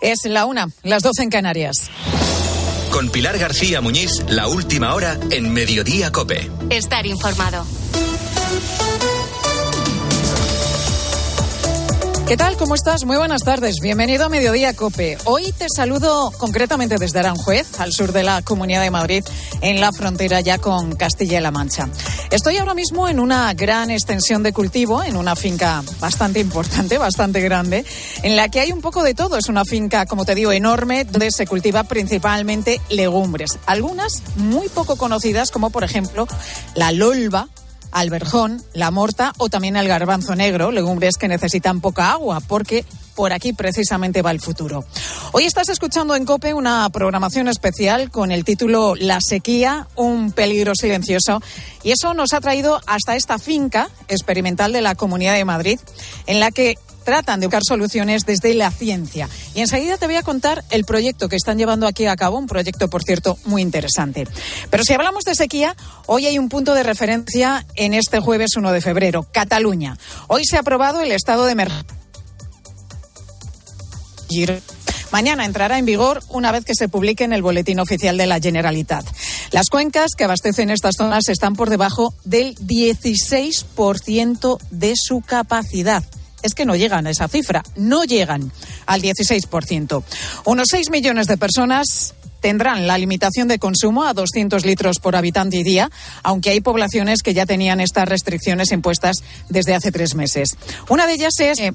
Es la una, las doce en Canarias. Con Pilar García Muñiz, la última hora en Mediodía Cope. Estar informado. ¿Qué tal? ¿Cómo estás? Muy buenas tardes. Bienvenido a Mediodía Cope. Hoy te saludo concretamente desde Aranjuez, al sur de la Comunidad de Madrid, en la frontera ya con Castilla-La Mancha. Estoy ahora mismo en una gran extensión de cultivo, en una finca bastante importante, bastante grande, en la que hay un poco de todo. Es una finca, como te digo, enorme, donde se cultiva principalmente legumbres. Algunas muy poco conocidas, como por ejemplo la lolva, alberjón, la morta o también el garbanzo negro, legumbres que necesitan poca agua porque por aquí precisamente va el futuro. Hoy estás escuchando en COPE una programación especial con el título La sequía, un peligro silencioso y eso nos ha traído hasta esta finca experimental de la Comunidad de Madrid en la que tratan de buscar soluciones desde la ciencia. Y enseguida te voy a contar el proyecto que están llevando aquí a cabo, un proyecto, por cierto, muy interesante. Pero si hablamos de sequía, hoy hay un punto de referencia en este jueves 1 de febrero, Cataluña. Hoy se ha aprobado el estado de emergencia. Mañana entrará en vigor una vez que se publique en el Boletín Oficial de la Generalitat. Las cuencas que abastecen estas zonas están por debajo del 16% de su capacidad es que no llegan a esa cifra, no llegan al 16%. Unos 6 millones de personas tendrán la limitación de consumo a 200 litros por habitante y día, aunque hay poblaciones que ya tenían estas restricciones impuestas desde hace tres meses. Una de ellas es eh,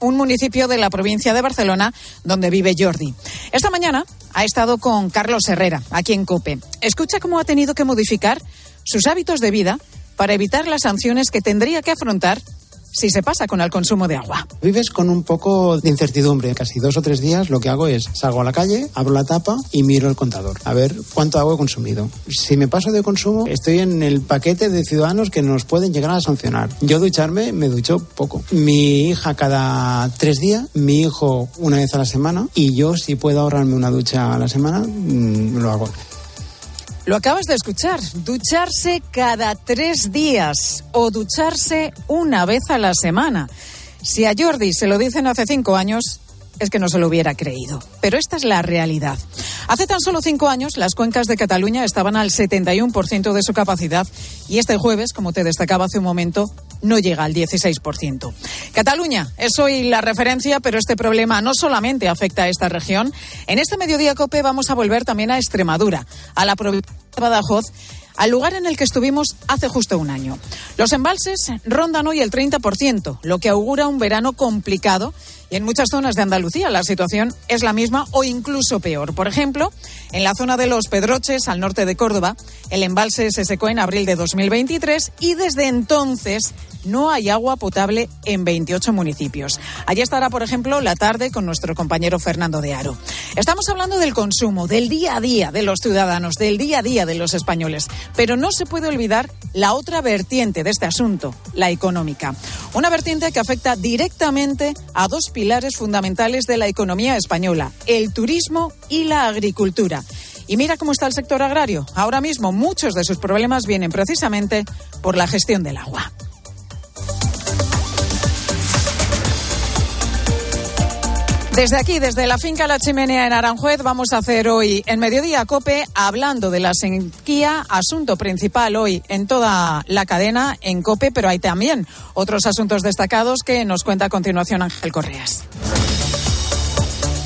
un municipio de la provincia de Barcelona donde vive Jordi. Esta mañana ha estado con Carlos Herrera, aquí en COPE. Escucha cómo ha tenido que modificar sus hábitos de vida para evitar las sanciones que tendría que afrontar si se pasa con el consumo de agua. Vives con un poco de incertidumbre. Casi dos o tres días lo que hago es salgo a la calle, abro la tapa y miro el contador. A ver cuánto agua he consumido. Si me paso de consumo, estoy en el paquete de ciudadanos que nos pueden llegar a sancionar. Yo ducharme, me ducho poco. Mi hija cada tres días, mi hijo una vez a la semana y yo si puedo ahorrarme una ducha a la semana, mm, lo hago. Lo acabas de escuchar, ducharse cada tres días o ducharse una vez a la semana. Si a Jordi se lo dicen hace cinco años, es que no se lo hubiera creído. Pero esta es la realidad. Hace tan solo cinco años, las cuencas de Cataluña estaban al 71% de su capacidad y este jueves, como te destacaba hace un momento, no llega al 16%. Cataluña es hoy la referencia, pero este problema no solamente afecta a esta región. En este mediodía COPE vamos a volver también a Extremadura, a la provincia de Badajoz al lugar en el que estuvimos hace justo un año. Los embalses rondan hoy el 30%, lo que augura un verano complicado y en muchas zonas de Andalucía la situación es la misma o incluso peor. Por ejemplo, en la zona de Los Pedroches, al norte de Córdoba, el embalse se secó en abril de 2023 y desde entonces no hay agua potable en 28 municipios. Allí estará, por ejemplo, la tarde con nuestro compañero Fernando de Aro. Estamos hablando del consumo, del día a día de los ciudadanos, del día a día de los españoles. Pero no se puede olvidar la otra vertiente de este asunto, la económica. Una vertiente que afecta directamente a dos pilares fundamentales de la economía española, el turismo y la agricultura. Y mira cómo está el sector agrario. Ahora mismo muchos de sus problemas vienen precisamente por la gestión del agua. Desde aquí, desde la finca La Chimenea en Aranjuez, vamos a hacer hoy en Mediodía Cope, hablando de la sequía, asunto principal hoy en toda la cadena en Cope, pero hay también otros asuntos destacados que nos cuenta a continuación Ángel Correas.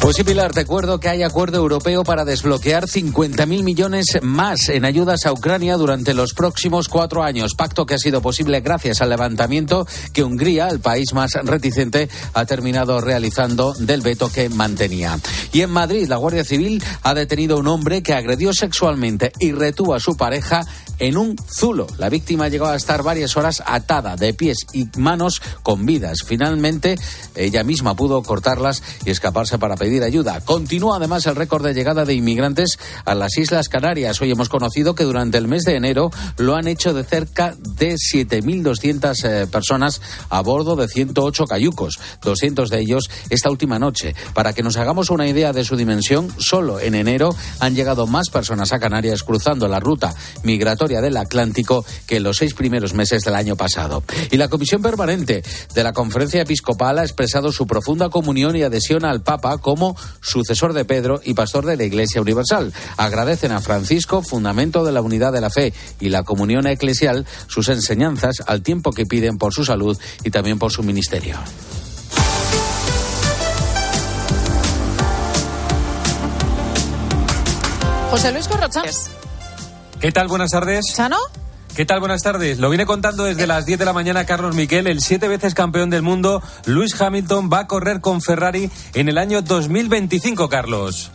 Pues sí, Pilar, te acuerdo que hay acuerdo europeo para desbloquear 50.000 millones más en ayudas a Ucrania durante los próximos cuatro años. Pacto que ha sido posible gracias al levantamiento que Hungría, el país más reticente, ha terminado realizando del veto que mantenía. Y en Madrid, la Guardia Civil ha detenido a un hombre que agredió sexualmente y retuvo a su pareja en un zulo. La víctima llegó a estar varias horas atada de pies y manos con vidas. Finalmente, ella misma pudo cortarlas y escaparse para pedir ayuda. Continúa además el récord de llegada de inmigrantes a las Islas Canarias. Hoy hemos conocido que durante el mes de enero lo han hecho de cerca de 7.200 eh, personas a bordo de 108 cayucos, 200 de ellos esta última noche. Para que nos hagamos una idea de su dimensión, solo en enero han llegado más personas a Canarias cruzando la ruta migratoria del Atlántico que en los seis primeros meses del año pasado. Y la Comisión Permanente de la Conferencia Episcopal ha expresado su profunda comunión y adhesión al Papa como sucesor de Pedro y pastor de la Iglesia Universal. Agradecen a Francisco, fundamento de la unidad de la fe y la comunión eclesial, sus enseñanzas al tiempo que piden por su salud y también por su ministerio. José Luis Corrochas. ¿Qué tal? Buenas tardes. ¿Sano? ¿Qué tal? Buenas tardes. Lo viene contando desde las 10 de la mañana Carlos Miquel, el siete veces campeón del mundo, Luis Hamilton, va a correr con Ferrari en el año 2025, Carlos.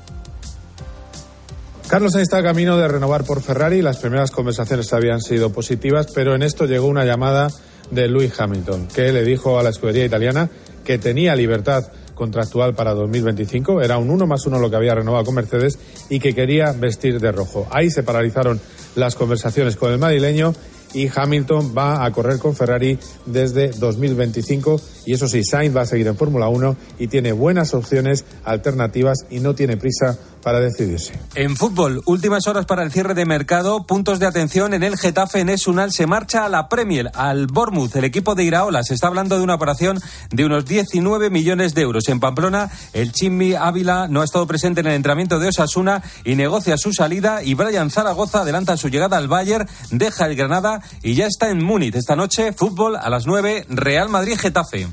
Carlos está camino de renovar por Ferrari. Las primeras conversaciones habían sido positivas, pero en esto llegó una llamada de Luis Hamilton, que le dijo a la escudería italiana que tenía libertad contractual para 2025. Era un uno más uno lo que había renovado con Mercedes y que quería vestir de rojo. Ahí se paralizaron las conversaciones con el madrileño y Hamilton va a correr con Ferrari desde 2025 y eso sí, Sainz va a seguir en Fórmula 1 y tiene buenas opciones alternativas y no tiene prisa para decidirse. En fútbol, últimas horas para el cierre de mercado, puntos de atención en el Getafe en Esunal se marcha a la Premier, al Bournemouth, el equipo de Iraola. Se está hablando de una operación de unos 19 millones de euros. En Pamplona, el Chimmi Ávila no ha estado presente en el entrenamiento de Osasuna y negocia su salida y Brian Zaragoza adelanta su llegada al Bayern, deja el Granada y ya está en Múnich. Esta noche, fútbol a las 9, Real Madrid-Getafe.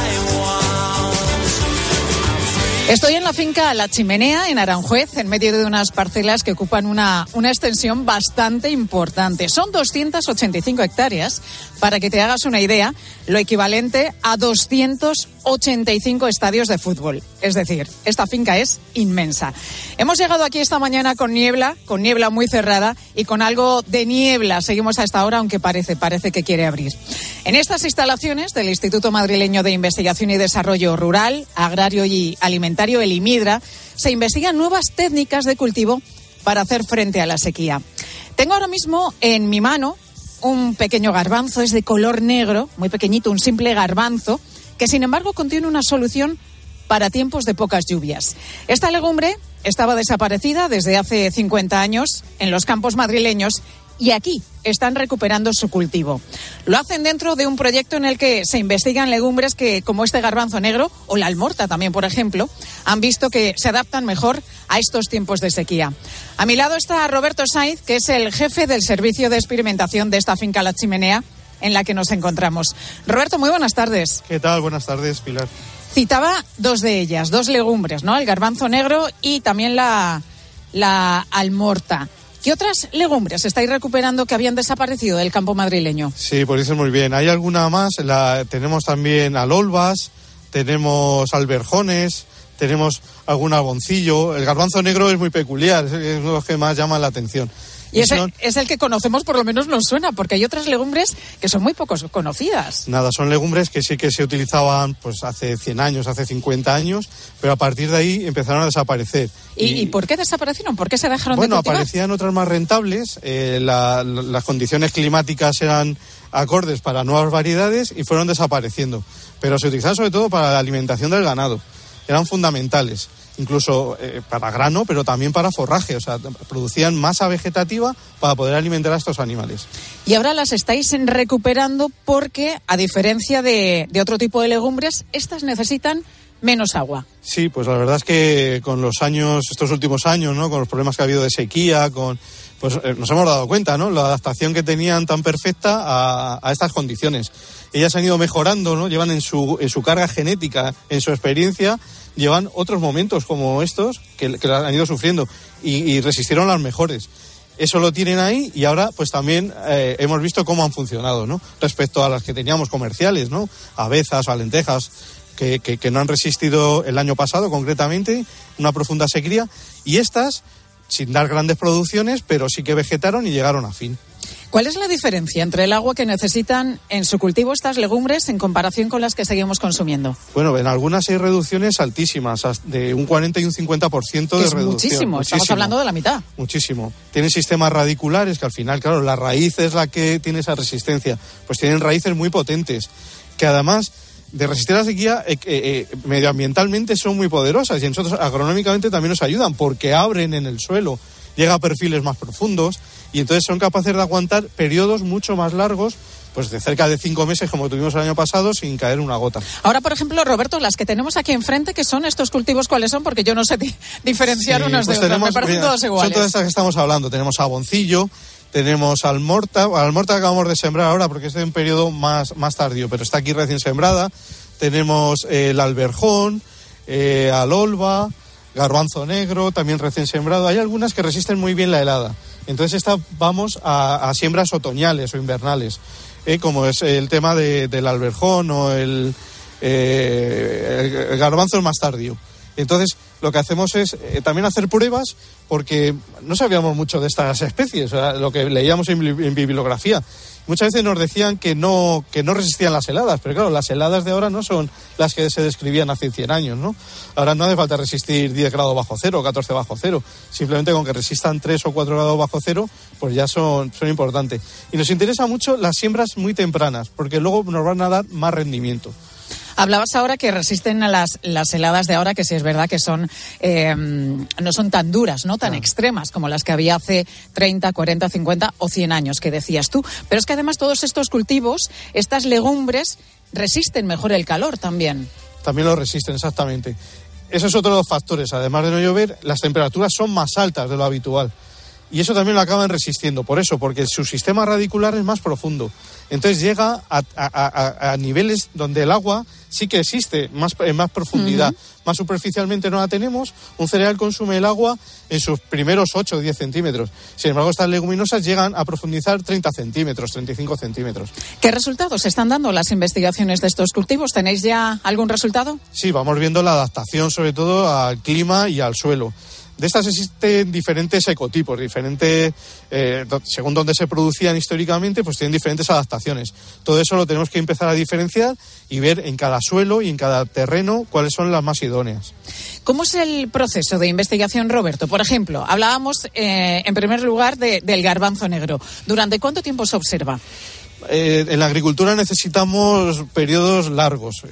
Estoy en la finca La Chimenea, en Aranjuez, en medio de unas parcelas que ocupan una, una extensión bastante importante. Son 285 hectáreas, para que te hagas una idea, lo equivalente a 285 estadios de fútbol. Es decir, esta finca es inmensa. Hemos llegado aquí esta mañana con niebla, con niebla muy cerrada y con algo de niebla. Seguimos a esta hora, aunque parece, parece que quiere abrir. En estas instalaciones del Instituto Madrileño de Investigación y Desarrollo Rural, Agrario y Alimentario, el IMIDRA, se investigan nuevas técnicas de cultivo para hacer frente a la sequía. Tengo ahora mismo en mi mano un pequeño garbanzo, es de color negro, muy pequeñito, un simple garbanzo, que sin embargo contiene una solución para tiempos de pocas lluvias. Esta legumbre estaba desaparecida desde hace 50 años en los campos madrileños y aquí están recuperando su cultivo. Lo hacen dentro de un proyecto en el que se investigan legumbres que, como este garbanzo negro o la almorta también, por ejemplo, han visto que se adaptan mejor a estos tiempos de sequía. A mi lado está Roberto Sainz, que es el jefe del servicio de experimentación de esta finca La Chimenea en la que nos encontramos. Roberto, muy buenas tardes. ¿Qué tal? Buenas tardes, Pilar. Citaba dos de ellas, dos legumbres, ¿no? El garbanzo negro y también la, la almorta. ¿Qué otras legumbres estáis recuperando que habían desaparecido del campo madrileño? Sí, pues eso muy bien. Hay alguna más. La, tenemos también alolvas, tenemos alberjones, tenemos algún algoncillo. El garbanzo negro es muy peculiar, es uno de los que más llama la atención. Y son... es el que conocemos, por lo menos nos suena, porque hay otras legumbres que son muy pocos conocidas. Nada, son legumbres que sí que se utilizaban pues hace 100 años, hace 50 años, pero a partir de ahí empezaron a desaparecer. ¿Y, y, ¿y por qué desaparecieron? ¿Por qué se dejaron bueno, de cultivar? aparecían otras más rentables, eh, la, la, las condiciones climáticas eran acordes para nuevas variedades y fueron desapareciendo. Pero se utilizaban sobre todo para la alimentación del ganado. Eran fundamentales incluso eh, para grano, pero también para forraje. O sea, producían masa vegetativa para poder alimentar a estos animales. Y ahora las estáis recuperando porque, a diferencia de, de otro tipo de legumbres, estas necesitan menos agua. Sí, pues la verdad es que con los años, estos últimos años, ¿no? Con los problemas que ha habido de sequía, con pues eh, nos hemos dado cuenta, ¿no? La adaptación que tenían tan perfecta a, a estas condiciones. Ellas han ido mejorando, ¿no? Llevan en su, en su carga genética, en su experiencia, llevan otros momentos como estos que, que han ido sufriendo y, resistieron las mejores. Eso lo tienen ahí y ahora pues también eh, hemos visto cómo han funcionado, ¿no? Respecto a las que teníamos comerciales, ¿no? Avezas o lentejas que, que, que no han resistido el año pasado concretamente, una profunda sequía y estas sin dar grandes producciones, pero sí que vegetaron y llegaron a fin. ¿Cuál es la diferencia entre el agua que necesitan en su cultivo estas legumbres en comparación con las que seguimos consumiendo? Bueno, en algunas hay reducciones altísimas, de un 40 y un 50% de es reducción. Muchísimo, estamos hablando de la mitad. Muchísimo. Tienen sistemas radiculares que al final, claro, la raíz es la que tiene esa resistencia. Pues tienen raíces muy potentes, que además de resistir a la sequía, eh, eh, medioambientalmente son muy poderosas y nosotros agronómicamente también nos ayudan porque abren en el suelo, llega a perfiles más profundos y entonces son capaces de aguantar periodos mucho más largos pues de cerca de cinco meses como tuvimos el año pasado sin caer una gota. Ahora, por ejemplo, Roberto, las que tenemos aquí enfrente, ¿qué son estos cultivos? ¿Cuáles son? Porque yo no sé diferenciar unos pues de otros. Me parecen todos iguales. Son todas estas que estamos hablando. Tenemos aboncillo, tenemos almorta, almorta que acabamos de sembrar ahora porque es de un periodo más, más tardío, pero está aquí recién sembrada. Tenemos eh, el alberjón, eh, alolva, garbanzo negro, también recién sembrado. Hay algunas que resisten muy bien la helada. Entonces esta, vamos a, siembras otoñales o invernales, ¿eh? como es el tema del alberjón o el, eh, el, garbanzo más tardío. Entonces, lo que hacemos es eh, también hacer pruebas porque no sabíamos mucho de estas especies, lo que leíamos en, bibliografía. Muchas veces nos decían que no, que no resistían las heladas, pero claro, las heladas de ahora no son las que se describían hace 100 años, ¿no? Ahora no hace falta resistir 10 grados bajo cero o 14 bajo cero. Simplemente con que resistan 3 o 4 grados bajo cero, pues ya son, son importantes. Y nos interesa mucho las siembras muy tempranas, porque luego nos van a dar más rendimiento. Hablabas ahora que resisten a las, las heladas de ahora, que sí es verdad que son eh, no son tan duras, no tan extremas como las que había hace 30, 40, 50 o 100 años que decías tú. Pero es que además todos estos cultivos, estas legumbres, resisten mejor el calor también. También lo resisten, exactamente. Eso es otro de los factores. Además de no llover, las temperaturas son más altas de lo habitual. Y eso también lo acaban resistiendo. Por eso, porque su sistema radicular es más profundo. Entonces llega a, niveles donde el agua sí que existe más, en más profundidad. Más superficialmente no la tenemos. Un cereal consume el agua en sus primeros 8 o 10 centímetros. Sin embargo, estas leguminosas llegan a profundizar 30 centímetros, 35 centímetros. ¿Qué resultados están dando las investigaciones de estos cultivos? ¿Tenéis ya algún resultado? Sí, vamos viendo la adaptación sobre todo al clima y al suelo. De estas existen diferentes ecotipos, diferentes, eh, según donde se producían históricamente, pues tienen diferentes adaptaciones. Todo eso lo tenemos que empezar a diferenciar y ver en cada suelo y en cada terreno cuáles son las más idóneas. ¿Cómo es el proceso de investigación, Roberto? Por ejemplo, hablábamos eh, en primer lugar del garbanzo negro. ¿Durante cuánto tiempo se observa? Eh, en la agricultura necesitamos periodos largos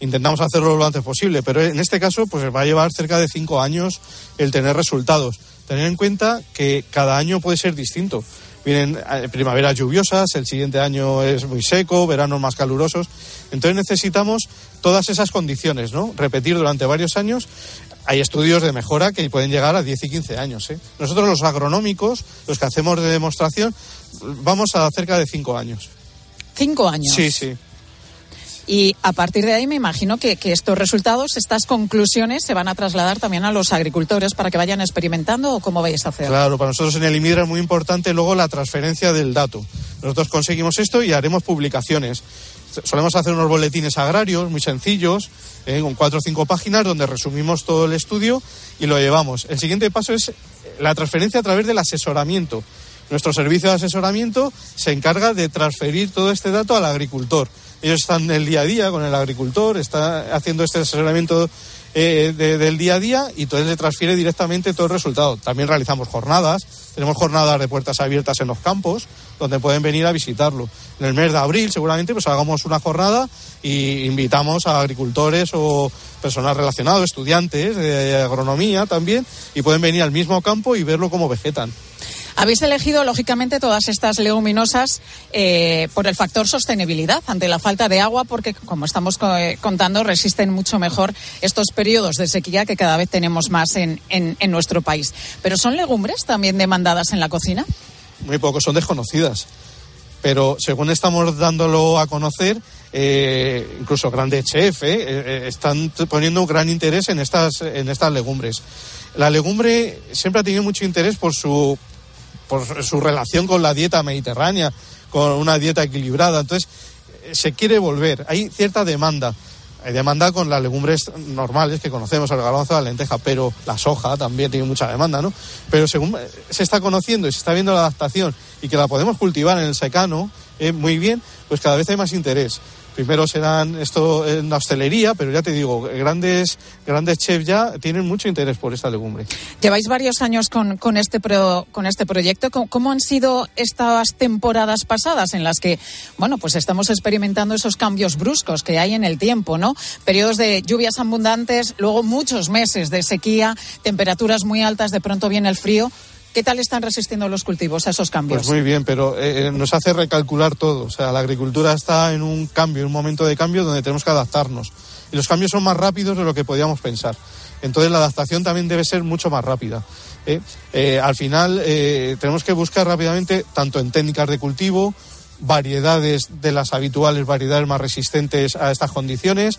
intentamos hacerlo lo antes posible, pero en este caso pues va a llevar cerca de cinco años el tener resultados. Tener en cuenta que cada año puede ser distinto. Vienen eh, primaveras lluviosas, el siguiente año es muy seco, veranos más calurosos. Entonces necesitamos todas esas condiciones, ¿no? Repetir durante varios años. Hay estudios de mejora que pueden llegar a 10 y 15 años. ¿eh? Nosotros los agronómicos, los que hacemos de demostración, vamos a cerca de cinco años. ¿Cinco años? Sí, sí. Y a partir de ahí me imagino que, estos resultados, estas conclusiones se van a trasladar también a los agricultores para que vayan experimentando o cómo vais a hacer. Claro, para nosotros en el IMIDRA es muy importante luego la transferencia del dato. Nosotros conseguimos esto y haremos publicaciones. Solemos hacer unos boletines agrarios muy sencillos, eh, con cuatro o cinco páginas, donde resumimos todo el estudio y lo llevamos. El siguiente paso es la transferencia a través del asesoramiento. Nuestro servicio de asesoramiento se encarga de transferir todo este dato al agricultor ellos están el día a día con el agricultor, está haciendo este asesoramiento eh, del día a día y entonces le transfiere directamente todo el resultado. También realizamos jornadas, tenemos jornadas de puertas abiertas en los campos donde pueden venir a visitarlo. En el mes de abril seguramente pues hagamos una jornada y invitamos a agricultores o personas relacionadas, estudiantes de agronomía también y pueden venir al mismo campo y verlo cómo vegetan. Habéis elegido, lógicamente, todas estas leguminosas eh, por el factor sostenibilidad ante la falta de agua, porque, como estamos eh, contando, resisten mucho mejor estos periodos de sequía que cada vez tenemos más en, nuestro país. ¿Pero son legumbres también demandadas en la cocina? Muy poco, son desconocidas. Pero según estamos dándolo a conocer, eh, incluso grandes chefs están poniendo un gran interés en estas, en estas legumbres. La legumbre siempre ha tenido mucho interés por su, por su relación con la dieta mediterránea, con una dieta equilibrada. Entonces, eh, se quiere volver. Hay cierta demanda. hay demanda con las legumbres normales que conocemos, el garbanzo, la lenteja, pero la soja también tiene mucha demanda, ¿no? Pero según se está conociendo y se está viendo la adaptación y que la podemos cultivar en el secano eh, muy bien, pues cada vez hay más interés. Primero serán esto en la hostelería, pero ya te digo, grandes, grandes chefs ya tienen mucho interés por esta legumbre. Lleváis varios años con, con este, pro, con este proyecto. ¿Cómo, ¿Cómo, han sido estas temporadas pasadas en las que, bueno, pues estamos experimentando esos cambios bruscos que hay en el tiempo, ¿no? Periodos de lluvias abundantes, luego muchos meses de sequía, temperaturas muy altas, de pronto viene el frío. ¿Qué tal están resistiendo los cultivos a esos cambios? Pues muy bien, pero eh, nos hace recalcular todo. O sea, la agricultura está en un cambio, en un momento de cambio donde tenemos que adaptarnos. Y los cambios son más rápidos de lo que podíamos pensar. Entonces la adaptación también debe ser mucho más rápida. ¿eh? Eh, al final tenemos que buscar rápidamente, tanto en técnicas de cultivo, variedades de las habituales, variedades más resistentes a estas condiciones,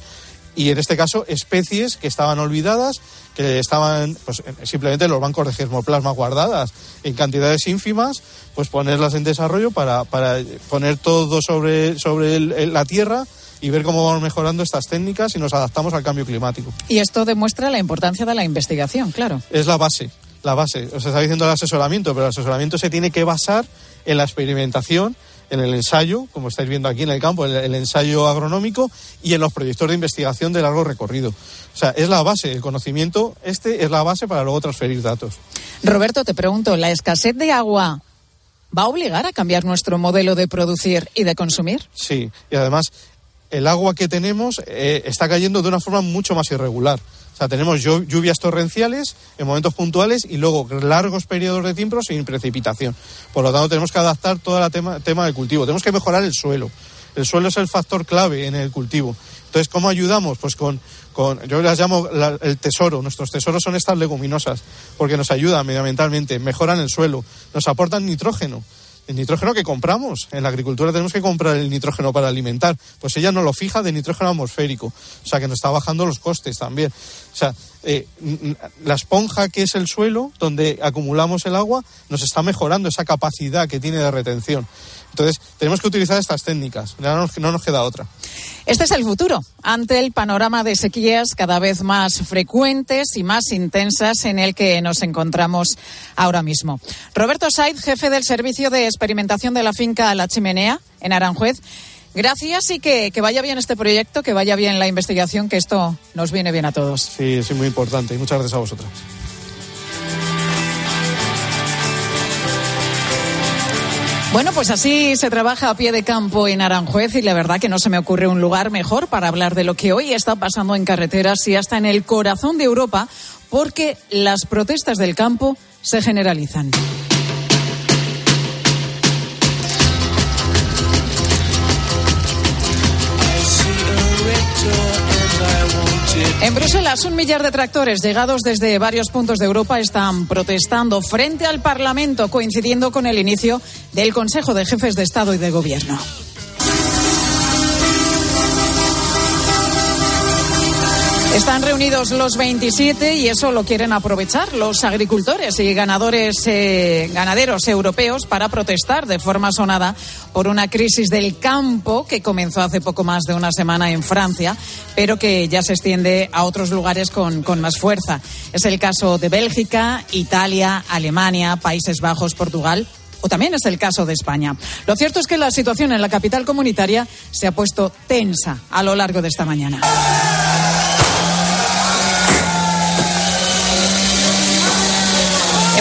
y en este caso especies que estaban olvidadas, que estaban pues, simplemente en los bancos de germoplasma guardadas en cantidades ínfimas, pues ponerlas en desarrollo para, para poner todo sobre, sobre la tierra y ver cómo vamos mejorando estas técnicas y nos adaptamos al cambio climático. Y esto demuestra la importancia de la investigación, claro. Es la base, la base. Os está diciendo el asesoramiento, pero el asesoramiento se tiene que basar en la experimentación en el ensayo, como estáis viendo aquí en el campo, el, el, ensayo agronómico y en los proyectos de investigación de largo recorrido. O sea, es la base, el conocimiento este es la base para luego transferir datos. Roberto, te pregunto, ¿la escasez de agua va a obligar a cambiar nuestro modelo de producir y de consumir? Sí, y además el agua que tenemos eh, está cayendo de una forma mucho más irregular. Sea, tenemos lluvias torrenciales en momentos puntuales y luego largos periodos de tiempo sin precipitación. Por lo tanto, tenemos que adaptar todo el tema, del cultivo. Tenemos que mejorar el suelo. El suelo es el factor clave en el cultivo. Entonces, ¿cómo ayudamos? Pues con, yo las llamo la, el tesoro. Nuestros tesoros son estas leguminosas, porque nos ayudan medioambientalmente, mejoran el suelo, nos aportan nitrógeno el nitrógeno que compramos. En la agricultura tenemos que comprar el nitrógeno para alimentar. Pues ella no lo fija de nitrógeno atmosférico. O sea que nos está bajando los costes también. O sea, eh, la esponja que es el suelo, donde acumulamos el agua, nos está mejorando esa capacidad que tiene de retención. Entonces, tenemos que utilizar estas técnicas, no no nos, queda otra. Este es el futuro, ante el panorama de sequías cada vez más frecuentes y más intensas en el que nos encontramos ahora mismo. Roberto Said, jefe del Servicio de Experimentación de la finca La Chimenea, en Aranjuez. Gracias y que, que, vaya bien este proyecto, que vaya bien la investigación, que esto nos viene bien a todos. Sí, sí, muy importante. Y muchas gracias a vosotras. Bueno, pues así se trabaja a pie de campo en Aranjuez y la verdad que no se me ocurre un lugar mejor para hablar de lo que hoy está pasando en carreteras y hasta en el corazón de Europa, porque las protestas del campo se generalizan. En Bruselas, un millar de tractores llegados desde varios puntos de Europa están protestando frente al Parlamento, coincidiendo con el inicio del Consejo de Jefes de Estado y de Gobierno. Están reunidos los 27 y eso lo quieren aprovechar los agricultores y ganadores, eh, ganaderos europeos para protestar de forma sonada por una crisis del campo que comenzó hace poco más de una semana en Francia, pero que ya se extiende a otros lugares con, con más fuerza. Es el caso de Bélgica, Italia, Alemania, Países Bajos, Portugal o también es el caso de España. Lo cierto es que la situación en la capital comunitaria se ha puesto tensa a lo largo de esta mañana.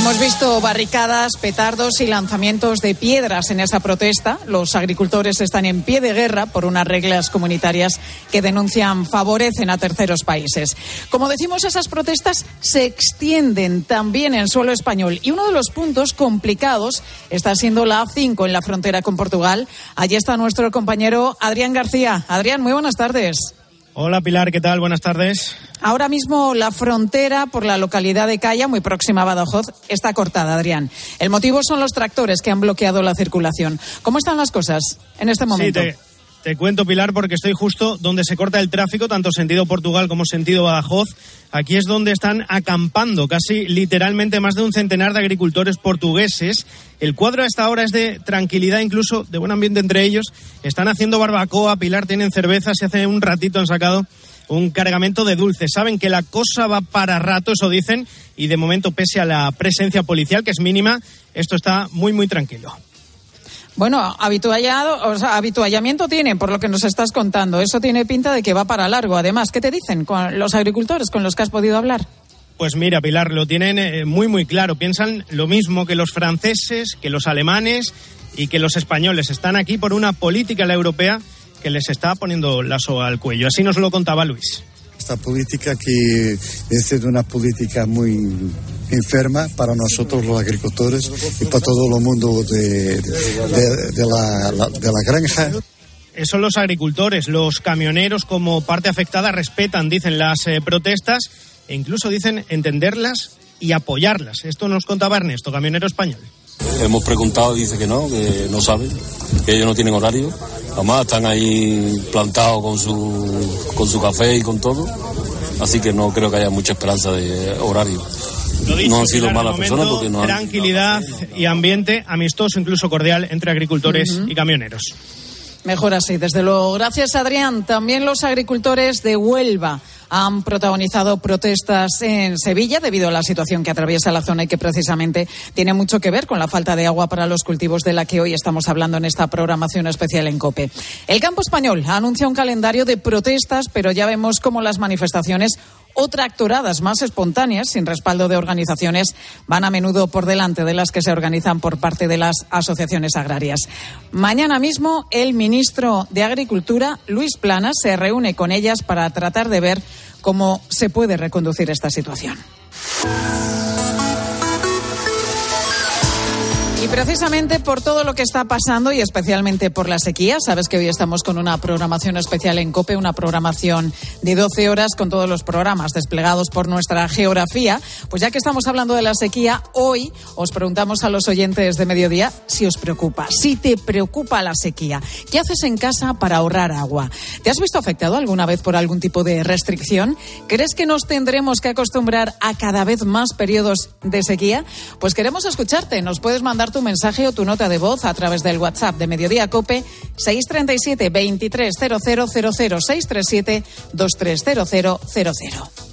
Hemos visto barricadas, petardos y lanzamientos de piedras en esa protesta. Los agricultores están en pie de guerra por unas reglas comunitarias que denuncian favorecen a terceros países. Como decimos, esas protestas se extienden también en suelo español y uno de los puntos complicados está siendo la A5 en la frontera con Portugal. Allí está nuestro compañero Adrián García. Adrián, muy buenas tardes. Hola Pilar, ¿qué tal? Buenas tardes. Ahora mismo la frontera por la localidad de Calla, muy próxima a Badajoz, está cortada, Adrián. El motivo son los tractores que han bloqueado la circulación. ¿Cómo están las cosas en este momento? Sí, te, te cuento, Pilar, porque estoy justo donde se corta el tráfico, tanto sentido Portugal como sentido Badajoz. Aquí es donde están acampando casi literalmente más de un centenar de agricultores portugueses. El cuadro a esta hora es de tranquilidad, incluso de buen ambiente entre ellos. Están haciendo barbacoa, Pilar, tienen cervezas y hace un ratito han sacado un cargamento de dulces. Saben que la cosa va para rato, eso dicen, y de momento, pese a la presencia policial, que es mínima, esto está muy, muy tranquilo. Bueno, habituallado, o sea, habituallamiento tienen, por lo que nos estás contando. Eso tiene pinta de que va para largo. Además, ¿qué te dicen con los agricultores con los que has podido hablar? Pues mira, Pilar, lo tienen eh, muy, muy claro. Piensan lo mismo que los franceses, que los alemanes y que los españoles. Están aquí por una política la europea que les está poniendo la soga al cuello. Así nos lo contaba Luis. Esta política que es una política muy enferma para nosotros los agricultores y para todo el mundo de, de, la, de la granja son los agricultores, los camioneros como parte afectada respetan, dicen las eh, protestas e incluso dicen entenderlas y apoyarlas. Esto nos contaba Ernesto, camionero español. Hemos preguntado, dice que no, que no saben, que ellos no tienen horario. Además están ahí plantados con su, con su café y con todo. Así que no creo que haya mucha esperanza de horario. no han sido malas personas porque no han... Tranquilidad y ambiente amistoso, incluso cordial, entre agricultores y camioneros. Mejor así, desde luego. Gracias, Adrián. También los agricultores de Huelva han protagonizado protestas en Sevilla debido a la situación que atraviesa la zona y que precisamente tiene mucho que ver con la falta de agua para los cultivos de la que hoy estamos hablando en esta programación especial en COPE. El campo español anuncia un calendario de protestas, pero ya vemos cómo las manifestaciones o tractoradas más espontáneas, sin respaldo de organizaciones, van a menudo por delante de las que se organizan por parte de las asociaciones agrarias. Mañana mismo, el ministro de Agricultura, Luis Planas, se reúne con ellas para tratar de ver cómo se puede reconducir esta situación. Precisamente por todo lo que está pasando y especialmente por la sequía, sabes que hoy estamos con una programación especial en COPE, una programación de 12 horas con todos los programas desplegados por nuestra geografía. Pues ya que estamos hablando de la sequía, hoy os preguntamos a los oyentes de mediodía si os preocupa, si te preocupa la sequía. ¿Qué haces en casa para ahorrar agua? ¿Te has visto afectado alguna vez por algún tipo de restricción? ¿Crees que nos tendremos que acostumbrar a cada vez más periodos de sequía? Pues queremos escucharte. Nos puedes mandar tu mensaje o tu nota de voz a través del WhatsApp de Mediodía Cope 637 230000 637 230000.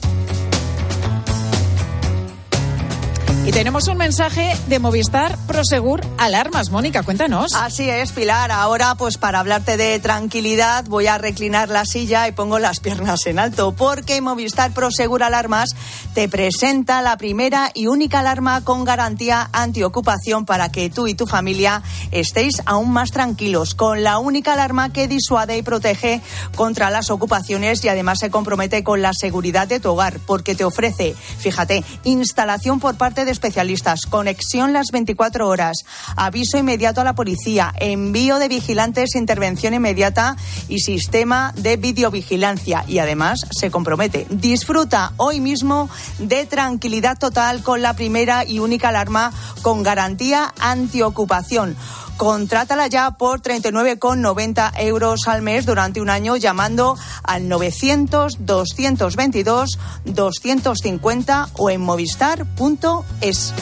Y tenemos un mensaje de Movistar Prosegur Alarmas. Mónica, cuéntanos. Así es, Pilar. Ahora, pues para hablarte de tranquilidad, voy a reclinar la silla y pongo las piernas en alto, porque Movistar Prosegur Alarmas te presenta la primera y única alarma con garantía antiocupación para que tú y tu familia estéis aún más tranquilos, con la única alarma que disuade y protege contra las ocupaciones y además se compromete con la seguridad de tu hogar, porque te ofrece, fíjate, instalación por parte de especialistas, conexión las 24 horas, aviso inmediato a la policía, envío de vigilantes, intervención inmediata y sistema de videovigilancia. Y además se compromete. Disfruta hoy mismo de tranquilidad total con la primera y única alarma con garantía antiocupación. Contrátala ya por 39,90 euros al mes durante un año llamando al 900-222-250 o en movistar.es.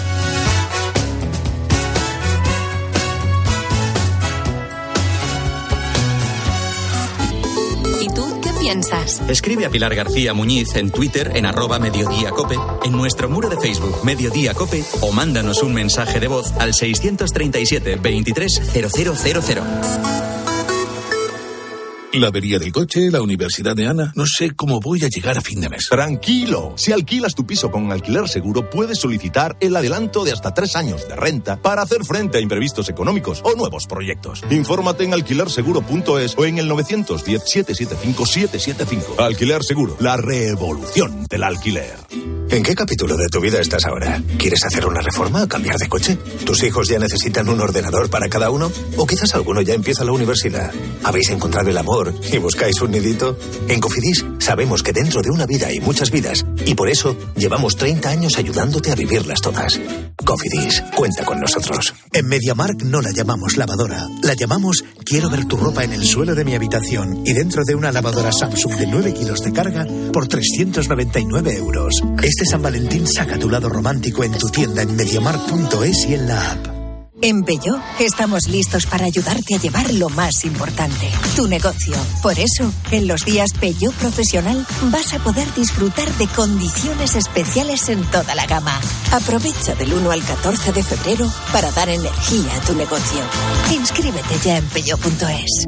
piensas? Escribe a Pilar García Muñiz en Twitter en arroba Cope, en nuestro muro de Facebook Mediodía Cope o mándanos un mensaje de voz al 637 23 la avería del coche, la universidad de Ana. No sé cómo voy a llegar a fin de mes. Tranquilo. Si alquilas tu piso con alquiler seguro, puedes solicitar el adelanto de hasta tres años de renta para hacer frente a imprevistos económicos o nuevos proyectos. Infórmate en alquilerseguro.es o en el 910-775-775. Alquiler Seguro, la revolución del alquiler. ¿En qué capítulo de tu vida estás ahora? ¿Quieres hacer una reforma o cambiar de coche? ¿Tus hijos ya necesitan un ordenador para cada uno? ¿O quizás alguno ya empieza la universidad? ¿Habéis encontrado el amor? Y buscáis un nidito? En Cofidis sabemos que dentro de una vida hay muchas vidas y por eso llevamos 30 años ayudándote a vivirlas todas. Cofidis, cuenta con nosotros. En MediaMark no la llamamos lavadora, la llamamos quiero ver tu ropa en el suelo de mi habitación y dentro de una lavadora Samsung de 9 kilos de carga por 399 euros. Este San Valentín saca tu lado romántico en tu tienda en mediamark.es y en la app. En Peugeot estamos listos para ayudarte a llevar lo más importante, tu negocio. Por eso, en los días Peugeot Profesional vas a poder disfrutar de condiciones especiales en toda la gama. Aprovecha del 1 al 14 de febrero para dar energía a tu negocio. Inscríbete ya en peugeot.es.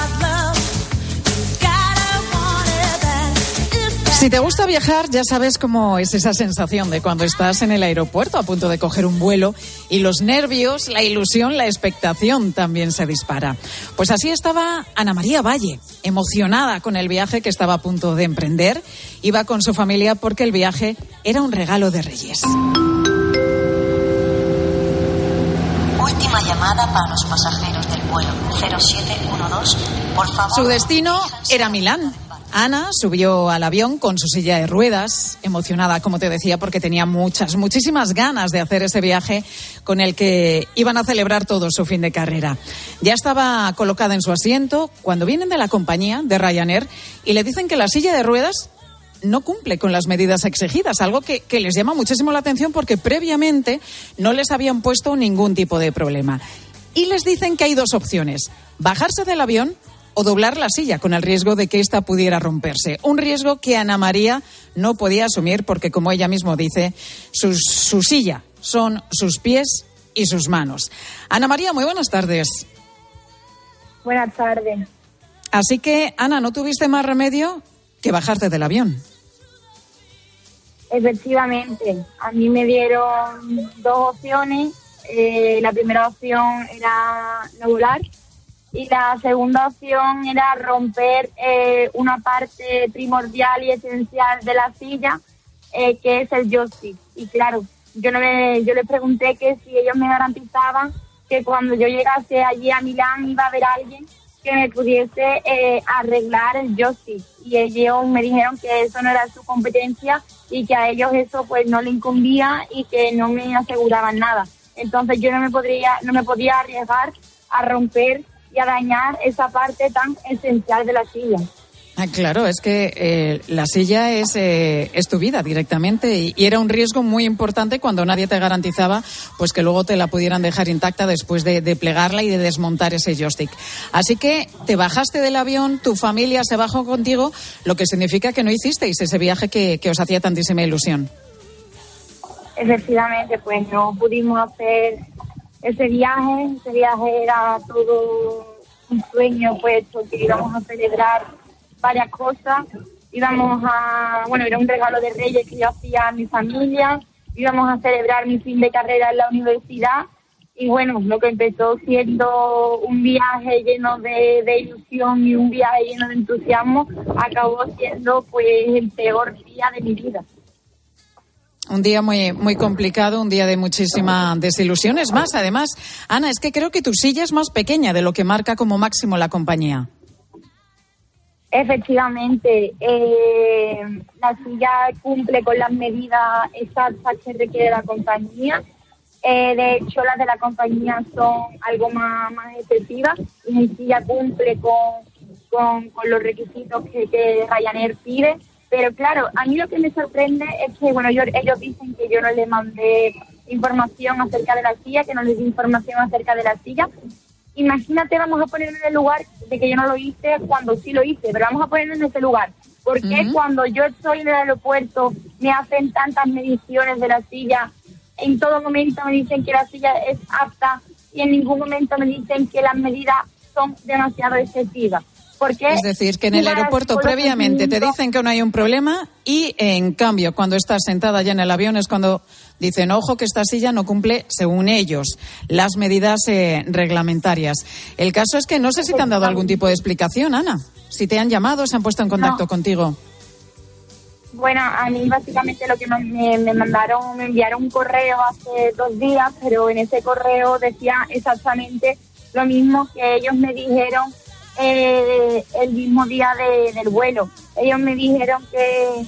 Si te gusta viajar, ya sabes cómo es esa sensación de cuando estás en el aeropuerto a punto de coger un vuelo y los nervios, la ilusión, la expectación también se dispara. Pues así estaba Ana María Valle, emocionada con el viaje que estaba a punto de emprender. Iba con su familia porque el viaje era un regalo de Reyes. Última llamada para los pasajeros del vuelo 0712. Por favor. Su destino era Milán. Ana subió al avión con su silla de ruedas, emocionada, como te decía, porque tenía muchas, muchísimas ganas de hacer ese viaje con el que iban a celebrar todo su fin de carrera. Ya estaba colocada en su asiento cuando vienen de la compañía, de Ryanair, y le dicen que la silla de ruedas no cumple con las medidas exigidas, algo que, que, les llama muchísimo la atención porque previamente no les habían puesto ningún tipo de problema. Y les dicen que hay dos opciones, bajarse del avión o doblar la silla con el riesgo de que ésta pudiera romperse. Un riesgo que Ana María no podía asumir porque, como ella mismo dice, su, su silla son sus pies y sus manos. Ana María, muy buenas tardes. Buenas tardes. Así que, Ana, no tuviste más remedio que bajarte del avión. Efectivamente, a mí me dieron dos opciones. Eh, la primera opción era no volar y la segunda opción era romper eh, una parte primordial y esencial de la silla, eh, que es el joystick. Y claro, yo, no me, yo les pregunté que si ellos me garantizaban que cuando yo llegase allí a Milán iba a haber alguien que me pudiese eh, arreglar el joystick. Y ellos me dijeron que eso no era su competencia y que a ellos eso pues no le incumbía y que no me aseguraban nada. Entonces yo no me podría, no me podía arriesgar a romper y a dañar esa parte tan esencial de la silla. Ah, claro, es que eh, la silla es, eh, es tu vida directamente y, y, era un riesgo muy importante cuando nadie te garantizaba pues que luego te la pudieran dejar intacta después de, de, plegarla y de desmontar ese joystick. Así que te bajaste del avión, tu familia se bajó contigo, lo que significa que no hicisteis ese viaje que, que os hacía tantísima ilusión. Efectivamente, pues no pudimos hacer ese viaje, ese viaje era todo un sueño, puesto que íbamos a celebrar varias cosas, íbamos a, bueno, era un regalo de Reyes que yo hacía a mi familia, íbamos a celebrar mi fin de carrera en la universidad. Y bueno, lo que empezó siendo un viaje lleno de, de ilusión y un viaje lleno de entusiasmo, acabó siendo pues el peor día de mi vida. Un día muy, muy complicado, un día de muchísima desilusión. Es más, además, Ana, es que creo que tu silla es más pequeña de lo que marca como máximo la compañía. Efectivamente, eh, la silla cumple con las medidas exactas que requiere la compañía. Eh, de hecho, las de la compañía son algo más, más y mi silla cumple con, con, con los requisitos que, que Ryanair pide. Pero claro, a mí lo que me sorprende es que, bueno, yo, ellos dicen que yo no les mandé información acerca de la silla, que no les di información acerca de la silla. Imagínate, vamos a ponerme en el lugar de que yo no lo hice cuando sí lo hice, pero vamos a ponerme en ese lugar. ¿Por qué uh -huh. cuando yo estoy en el aeropuerto me hacen tantas mediciones de la silla? En todo momento me dicen que la silla es apta y en ningún momento me dicen que las medidas son demasiado excesivas. Porque es decir, que en el aeropuerto previamente te dicen que no hay un problema y en cambio cuando estás sentada ya en el avión es cuando dicen, ojo, que esta silla no cumple, según ellos, las medidas eh, reglamentarias. El caso es que no sé si te han dado algún tipo de explicación, Ana. Si te han llamado, se han puesto en contacto no. contigo. Bueno, a mí básicamente lo que me, me, mandaron, me enviaron un correo hace dos días, pero en ese correo decía exactamente lo mismo que ellos me dijeron eh, el mismo día de, del vuelo. Ellos me dijeron que,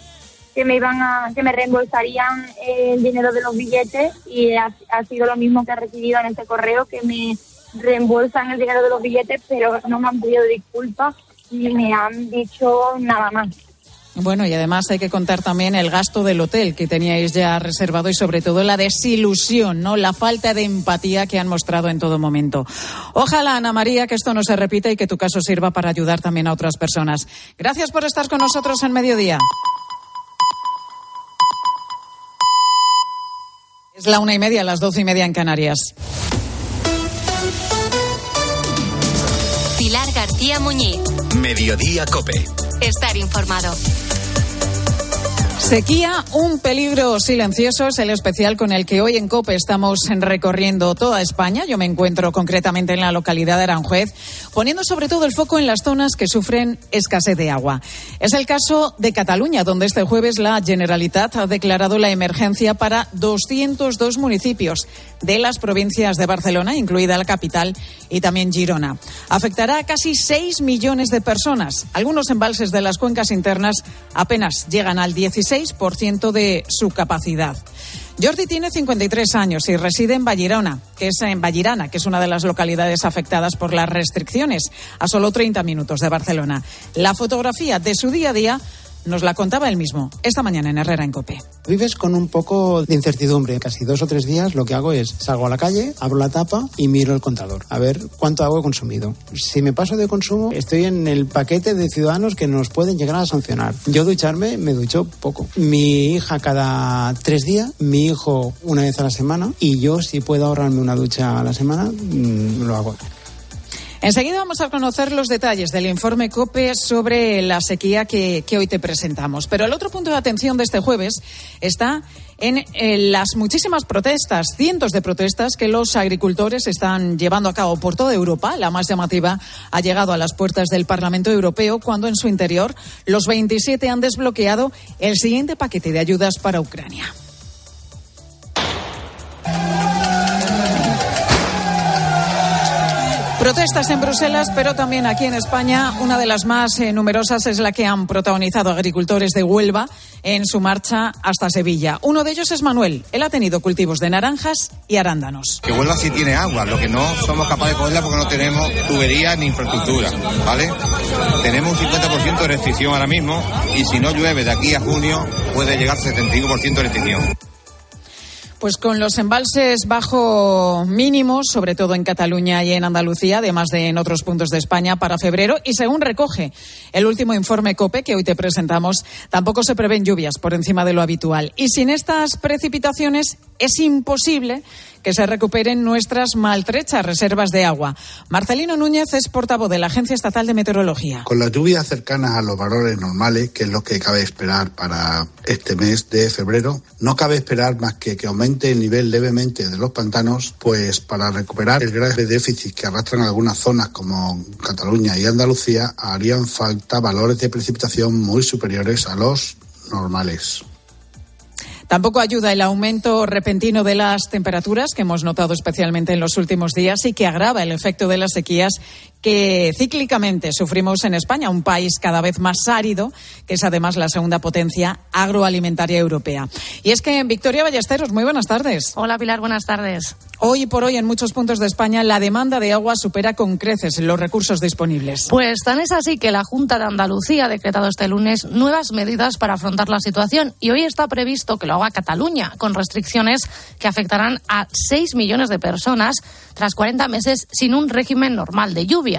que me iban a, que me reembolsarían el dinero de los billetes y ha, ha sido lo mismo que he recibido en este correo, que me reembolsan el dinero de los billetes, pero no me han pedido disculpas ni me han dicho nada más. Bueno, y además hay que contar también el gasto del hotel que teníais ya reservado y sobre todo la desilusión, ¿no? La falta de empatía que han mostrado en todo momento. Ojalá, Ana María, que esto no se repita y que tu caso sirva para ayudar también a otras personas. Gracias por estar con nosotros en mediodía. Es la una y media, las doce y media en Canarias. Pilar García Muñiz. Mediodía Cope. Estar informado. Sequía, un peligro silencioso es el especial con el que hoy en COPE estamos recorriendo toda España. Yo me encuentro concretamente en la localidad de Aranjuez, poniendo sobre todo el foco en las zonas que sufren escasez de agua. Es el caso de Cataluña, donde este jueves la Generalitat ha declarado la emergencia para 202 municipios de las provincias de Barcelona, incluida la capital, y también Girona. Afectará a casi 6 millones de personas. Algunos embalses de las cuencas internas apenas llegan al 16 6% de su capacidad. Jordi tiene 53 años y reside en Vallirana, que es en Vallirana, que es una de las localidades afectadas por las restricciones, a solo 30 minutos de Barcelona. La fotografía de su día a día nos la contaba él mismo esta mañana en Herrera en Cope. Vives con un poco de incertidumbre. Casi dos o tres días lo que hago es salgo a la calle, abro la tapa y miro el contador. A ver cuánto agua he consumido. Si me paso de consumo, estoy en el paquete de ciudadanos que nos pueden llegar a sancionar. Yo ducharme, me ducho poco. Mi hija cada tres días, mi hijo una vez a la semana y yo si puedo ahorrarme una ducha a la semana, mmm, lo hago. Enseguida vamos a conocer los detalles del informe COPE sobre la sequía que, hoy te presentamos. Pero el otro punto de atención de este jueves está en, las muchísimas protestas, cientos de protestas que los agricultores están llevando a cabo por toda Europa. La más llamativa ha llegado a las puertas del Parlamento Europeo cuando en su interior los 27 han desbloqueado el siguiente paquete de ayudas para Ucrania. Protestas en Bruselas, pero también aquí en España. Una de las más eh, numerosas es la que han protagonizado agricultores de Huelva en su marcha hasta Sevilla. Uno de ellos es Manuel. Él ha tenido cultivos de naranjas y arándanos. Que Huelva sí tiene agua, lo que no somos capaces de cogerla porque no tenemos tuberías ni infraestructura, ¿vale? Tenemos un 50% de restricción ahora mismo y si no llueve de aquí a junio puede llegar 75% de restricción. Pues con los embalses bajo mínimos, sobre todo en Cataluña y en Andalucía, además de en otros puntos de España, para febrero. Y según recoge el último informe COPE que hoy te presentamos, tampoco se prevén lluvias por encima de lo habitual. Y sin estas precipitaciones es imposible que se recuperen nuestras maltrechas reservas de agua. Marcelino Núñez es portavoz de la Agencia Estatal de Meteorología. Con las lluvias cercanas a los valores normales, que es lo que cabe esperar para este mes de febrero, no cabe esperar más que que aumente el nivel levemente de los pantanos, pues para recuperar el grave déficit que arrastran algunas zonas como Cataluña y Andalucía, harían falta valores de precipitación muy superiores a los normales. Tampoco ayuda el aumento repentino de las temperaturas que hemos notado especialmente en los últimos días y que agrava el efecto de las sequías que cíclicamente sufrimos en España, un país cada vez más árido, que es además la segunda potencia agroalimentaria europea. Y es que en Victoria Ballesteros, muy buenas tardes. Hola Pilar, buenas tardes. Hoy por hoy en muchos puntos de España la demanda de agua supera con creces los recursos disponibles. Pues tan es así que la Junta de Andalucía ha decretado este lunes nuevas medidas para afrontar la situación y hoy está previsto que lo haga Cataluña con restricciones que afectarán a 6 millones de personas tras 40 meses sin un régimen normal de lluvia.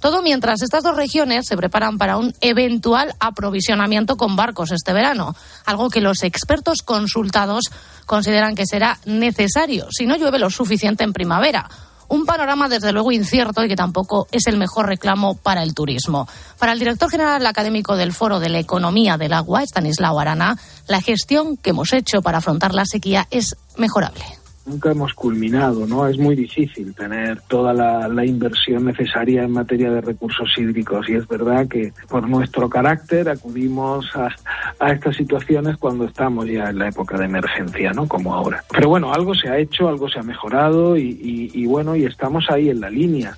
Todo mientras estas dos regiones se preparan para un eventual aprovisionamiento con barcos este verano, algo que los expertos consultados consideran que será necesario si no llueve lo suficiente en primavera. Un panorama desde luego incierto y que tampoco es el mejor reclamo para el turismo. Para el director general académico del Foro de la Economía del Agua, Stanislao Arana, la gestión que hemos hecho para afrontar la sequía es mejorable nunca hemos culminado, ¿no? Es muy difícil tener toda la, inversión necesaria en materia de recursos hídricos y es verdad que por nuestro carácter acudimos a, estas situaciones cuando estamos ya en la época de emergencia, ¿no? Como ahora. Pero bueno, algo se ha hecho, algo se ha mejorado y bueno, y estamos ahí en la línea.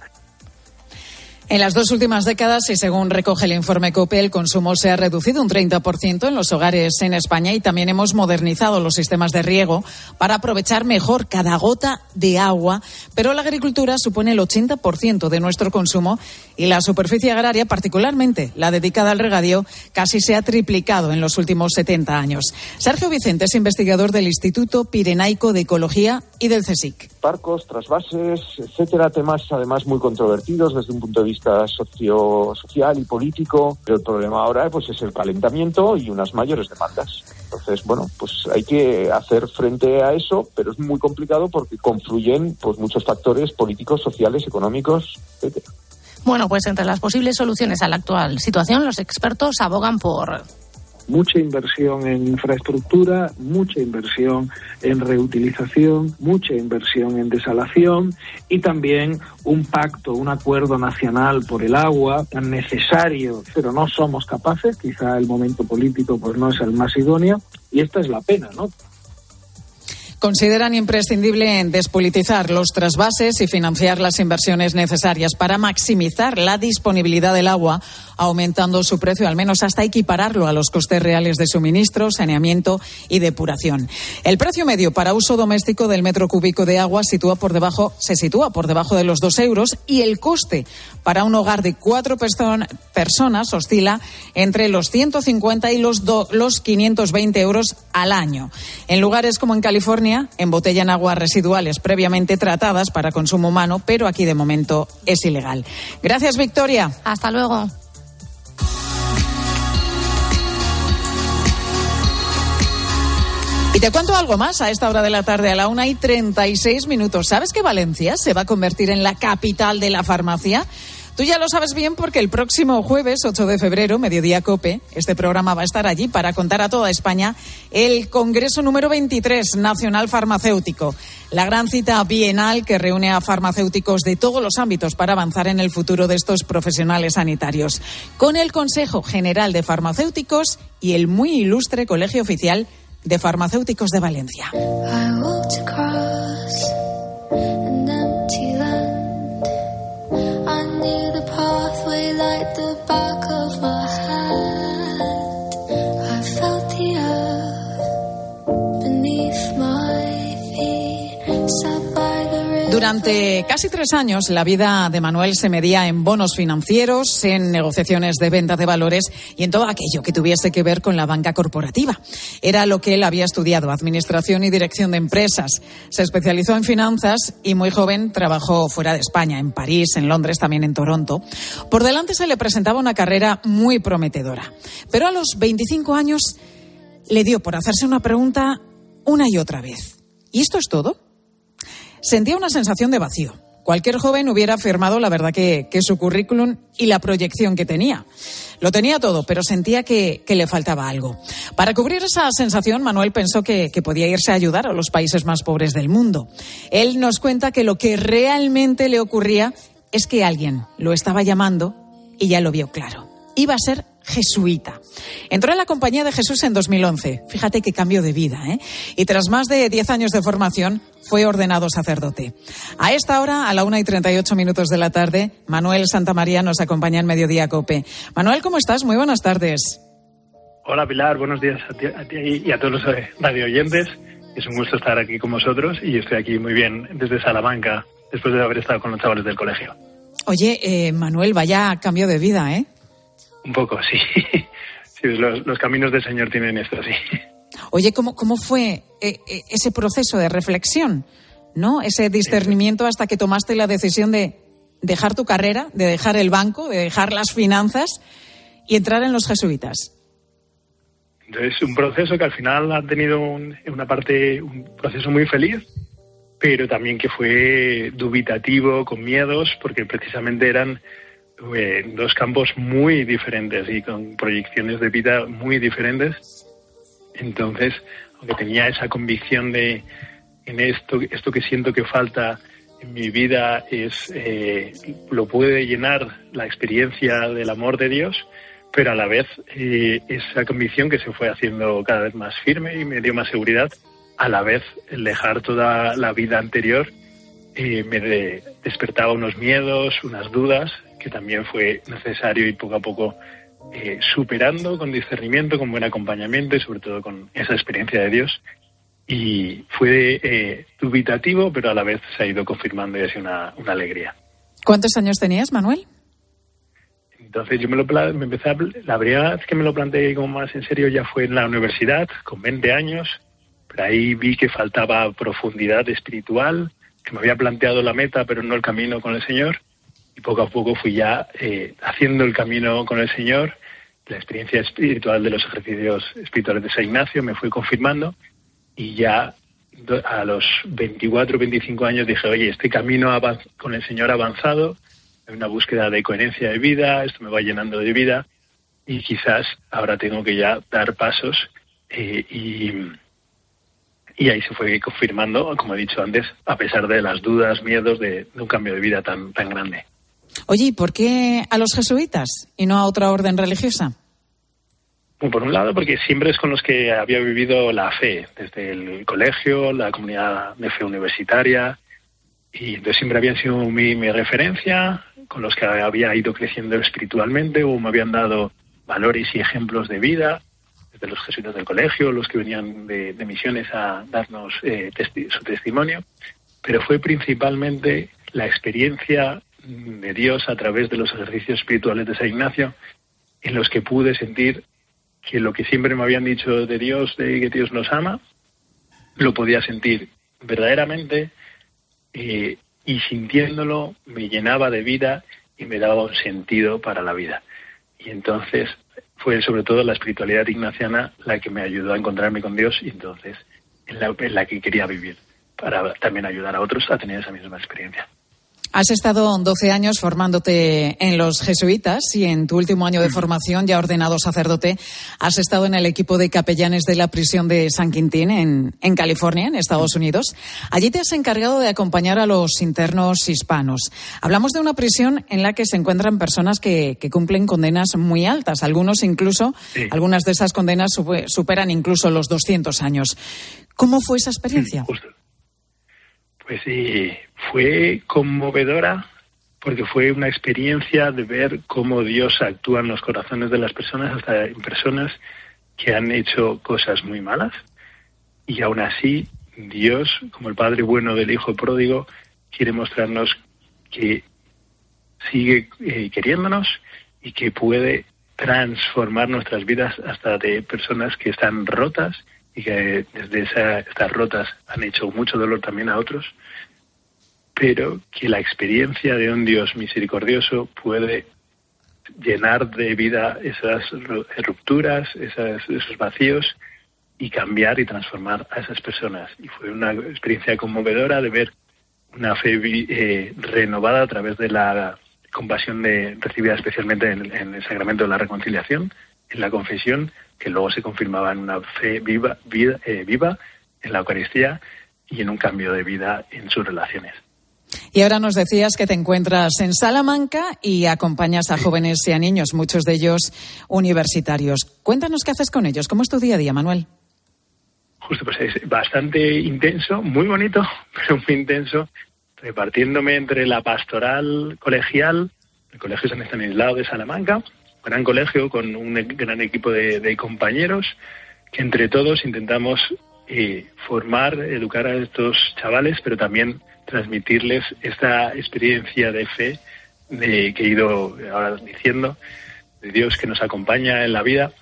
En las dos últimas décadas, y según recoge el informe COPE, el consumo se ha reducido un 30% en los hogares en España y también hemos modernizado los sistemas de riego para aprovechar mejor cada gota de agua. Pero la agricultura supone el 80% de nuestro consumo y la superficie agraria, particularmente la dedicada al regadío, casi se ha triplicado en los últimos 70 años. Sergio Vicente es investigador del Instituto Pirenaico de Ecología y del CSIC. Parcos, trasvases, etcétera, temas además muy controvertidos desde un punto de vista socio, social y político, pero el problema ahora pues es el calentamiento y unas mayores demandas. Entonces, bueno, pues hay que hacer frente a eso, pero es muy complicado porque confluyen pues muchos factores políticos, sociales, económicos, etcétera. Bueno, pues entre las posibles soluciones a la actual situación, los expertos abogan por mucha inversión en infraestructura, mucha inversión en reutilización, mucha inversión en desalación y también un pacto, un acuerdo nacional por el agua tan necesario, pero no somos capaces, quizá el momento político pues no es el más idóneo y esta es la pena, ¿no? consideran imprescindible despolitizar los trasvases y financiar las inversiones necesarias para maximizar la disponibilidad del agua, aumentando su precio al menos hasta equipararlo a los costes reales de suministro, saneamiento y depuración. El precio medio para uso doméstico del metro cúbico de agua por debajo, se sitúa por debajo de los dos euros y el coste para un hogar de cuatro personas oscila entre los 150 y los, los 520 euros al año. En lugares como en California, embotellan aguas residuales previamente tratadas para consumo humano, pero aquí de momento es ilegal. Gracias, Victoria. Hasta luego. Y te cuento algo más a esta hora de la tarde, a la una y 36 minutos. ¿Sabes que Valencia se va a convertir en la capital de la farmacia? Tú ya lo sabes bien porque el próximo jueves 8 de febrero, mediodía COPE, este programa va a estar allí para contar a toda España el Congreso número 23 Nacional Farmacéutico, la gran cita bienal que reúne a farmacéuticos de todos los ámbitos para avanzar en el futuro de estos profesionales sanitarios, con el Consejo General de Farmacéuticos y el muy ilustre Colegio Oficial de Farmacéuticos de Valencia. Durante casi tres años, la vida de Manuel se medía en bonos financieros, en negociaciones de venta de valores y en todo aquello que tuviese que ver con la banca corporativa. Era lo que él había estudiado, administración y dirección de empresas. Se especializó en finanzas y muy joven trabajó fuera de España, en París, en Londres, también en Toronto. Por delante se le presentaba una carrera muy prometedora. Pero a los 25 años le dio por hacerse una pregunta una y otra vez. ¿Y esto es todo? Sentía una sensación de vacío. Cualquier joven hubiera afirmado la verdad que, su currículum y la proyección que tenía. Lo tenía todo, pero sentía que, le faltaba algo. Para cubrir esa sensación, Manuel pensó que, que podía irse a ayudar a los países más pobres del mundo. Él nos cuenta que lo que realmente le ocurría es que alguien lo estaba llamando y ya lo vio claro. Iba a ser jesuita. Entró en la Compañía de Jesús en 2011. Fíjate qué cambio de vida, ¿eh? Y tras más de 10 años de formación, fue ordenado sacerdote. A esta hora, a la una y 38 minutos de la tarde, Manuel Santamaría nos acompaña en Mediodía Cope. Manuel, ¿cómo estás? Muy buenas tardes. Hola Pilar, buenos días a ti, y a todos los eh, radio oyentes. Es un gusto estar aquí con vosotros y estoy aquí muy bien desde Salamanca, después de haber estado con los chavales del colegio. Oye, eh, Manuel, vaya cambio de vida, ¿eh? Un poco, sí. sí los, caminos del Señor tienen esto, sí. Oye, ¿cómo, cómo fue eh, eh, ese proceso de reflexión? ¿No? Ese discernimiento hasta que tomaste la decisión de dejar tu carrera, de dejar el banco, de dejar las finanzas y entrar en los jesuitas. Entonces, un proceso que al final ha tenido una parte, un proceso muy feliz, pero también que fue dubitativo, con miedos, porque precisamente eran en dos campos muy diferentes y con proyecciones de vida muy diferentes. Entonces, aunque tenía esa convicción de en esto, esto que siento que falta en mi vida es eh, lo puede llenar la experiencia del amor de Dios, pero a la vez eh, esa convicción que se fue haciendo cada vez más firme y me dio más seguridad, a la vez el dejar toda la vida anterior eh, me despertaba unos miedos, unas dudas que también fue necesario ir poco a poco eh, superando con discernimiento, con buen acompañamiento y sobre todo con esa experiencia de Dios. Y fue eh, dubitativo, pero a la vez se ha ido confirmando y ha sido una, una alegría. ¿Cuántos años tenías, Manuel? Entonces yo me lo me empecé a, la primera vez que me lo planteé como más en serio ya fue en la universidad, con 20 años, pero ahí vi que faltaba profundidad espiritual, que me había planteado la meta pero no el camino con el Señor, poco a poco fui ya eh, haciendo el camino con el Señor, la experiencia espiritual de los ejercicios espirituales de San Ignacio me fue confirmando, y ya a los 24, 25 años dije, oye, este camino con el Señor ha avanzado, hay una búsqueda de coherencia de vida, esto me va llenando de vida y quizás ahora tengo que ya dar pasos eh, y, y ahí se fue confirmando, como he dicho antes, a pesar de las dudas, miedos de, de un cambio de vida tan, tan grande. Oye, ¿y por qué a los jesuitas y no a otra orden religiosa? Por un lado, porque siempre es con los que había vivido la fe, desde el colegio, la comunidad de fe universitaria, y entonces siempre habían sido mi, mi referencia, con los que había ido creciendo espiritualmente o me habían dado valores y ejemplos de vida, desde los jesuitas del colegio, los que venían de, misiones a darnos eh, testi- su testimonio, pero fue principalmente la experiencia de Dios a través de los ejercicios espirituales de San Ignacio, en los que pude sentir que lo que siempre me habían dicho de Dios, de que Dios nos ama, lo podía sentir verdaderamente eh, y sintiéndolo me llenaba de vida y me daba un sentido para la vida. Y entonces fue sobre todo la espiritualidad ignaciana la que me ayudó a encontrarme con Dios y entonces en la, en la que quería vivir para también ayudar a otros a tener esa misma experiencia. Has estado 12 años formándote en los jesuitas y en tu último año de formación, ya ordenado sacerdote, has estado en el equipo de capellanes de la prisión de San Quintín en, en California, en Estados Unidos. Allí te has encargado de acompañar a los internos hispanos. Hablamos de una prisión en la que se encuentran personas que, que cumplen condenas muy altas. Algunos incluso, algunas de esas condenas supe- superan incluso los 200 años. ¿Cómo fue esa experiencia? Pues sí, fue conmovedora porque fue una experiencia de ver cómo Dios actúa en los corazones de las personas, hasta en personas que han hecho cosas muy malas. Y aún así, Dios, como el Padre bueno del Hijo pródigo, quiere mostrarnos que sigue eh, queriéndonos y que puede transformar nuestras vidas hasta de personas que están rotas y que desde esa- estas rotas han hecho mucho dolor también a otros, pero que la experiencia de un Dios misericordioso puede llenar de vida esas ru- rupturas, esas- esos vacíos y cambiar y transformar a esas personas. Y fue una experiencia conmovedora de ver una fe eh, renovada a través de la compasión de, recibida especialmente en, en el sacramento de la reconciliación, en la confesión, que luego se confirmaba en una fe viva, vida, eh, viva en la Eucaristía y en un cambio de vida en sus relaciones. Y ahora nos decías que te encuentras en Salamanca y acompañas a jóvenes y a niños, muchos de ellos universitarios. Cuéntanos qué haces con ellos. ¿Cómo es tu día a día, Manuel? Justo, pues es bastante intenso, muy bonito, pero muy intenso, repartiéndome entre la pastoral colegial, el Colegio San Estanislao de Salamanca, gran colegio con un e- gran equipo de, de compañeros, que entre todos intentamos eh, formar, educar a estos chavales, pero también transmitirles esta experiencia de fe de, que he ido ahora diciendo, de Dios que nos acompaña en la vida,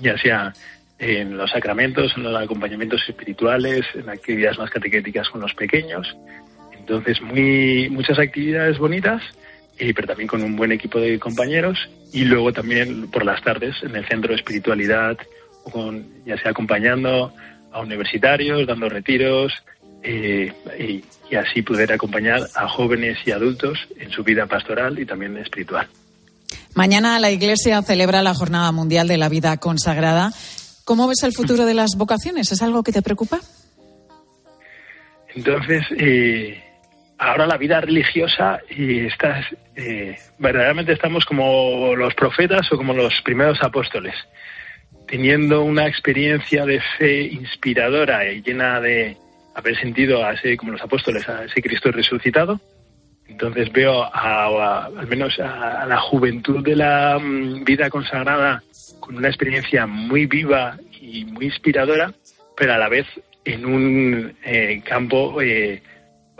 ya sea en los sacramentos, en los acompañamientos espirituales, en actividades más catequéticas con los pequeños. Entonces, muy, muchas actividades bonitas, eh, pero también con un buen equipo de compañeros. Y luego también por las tardes en el centro de espiritualidad, o con, ya sea acompañando a universitarios, dando retiros, eh, y, y así poder acompañar a jóvenes y adultos en su vida pastoral y también espiritual. Mañana la Iglesia celebra la Jornada Mundial de la Vida Consagrada. ¿Cómo ves el futuro de las vocaciones? ¿Es algo que te preocupa? Entonces, eh, ahora la vida religiosa y estás, eh, verdaderamente estamos como los profetas o como los primeros apóstoles, teniendo una experiencia de fe inspiradora y llena de haber sentido a ese, como los apóstoles, a ese Cristo resucitado. Entonces veo a, al menos a, la juventud de la mm, vida consagrada con una experiencia muy viva y muy inspiradora, pero a la vez en un eh, campo, eh,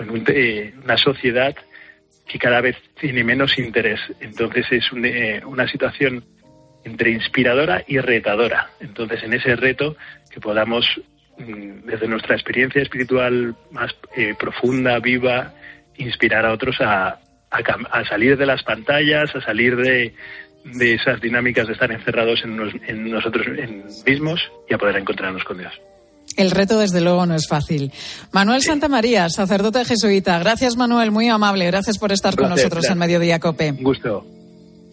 en eh, una sociedad que cada vez tiene menos interés. Entonces es una situación entre inspiradora y retadora. Entonces en ese reto que podamos, mm, desde nuestra experiencia espiritual más profunda, viva, inspirar a otros a, a, salir de las pantallas, a salir de, de esas dinámicas de estar encerrados en, nosotros mismos y a poder encontrarnos con Dios. El reto, desde luego, no es fácil. Manuel Santa María, sacerdote jesuita. Gracias, Manuel, muy amable. Gracias por estar con nosotros en Mediodía Cope. Un gusto.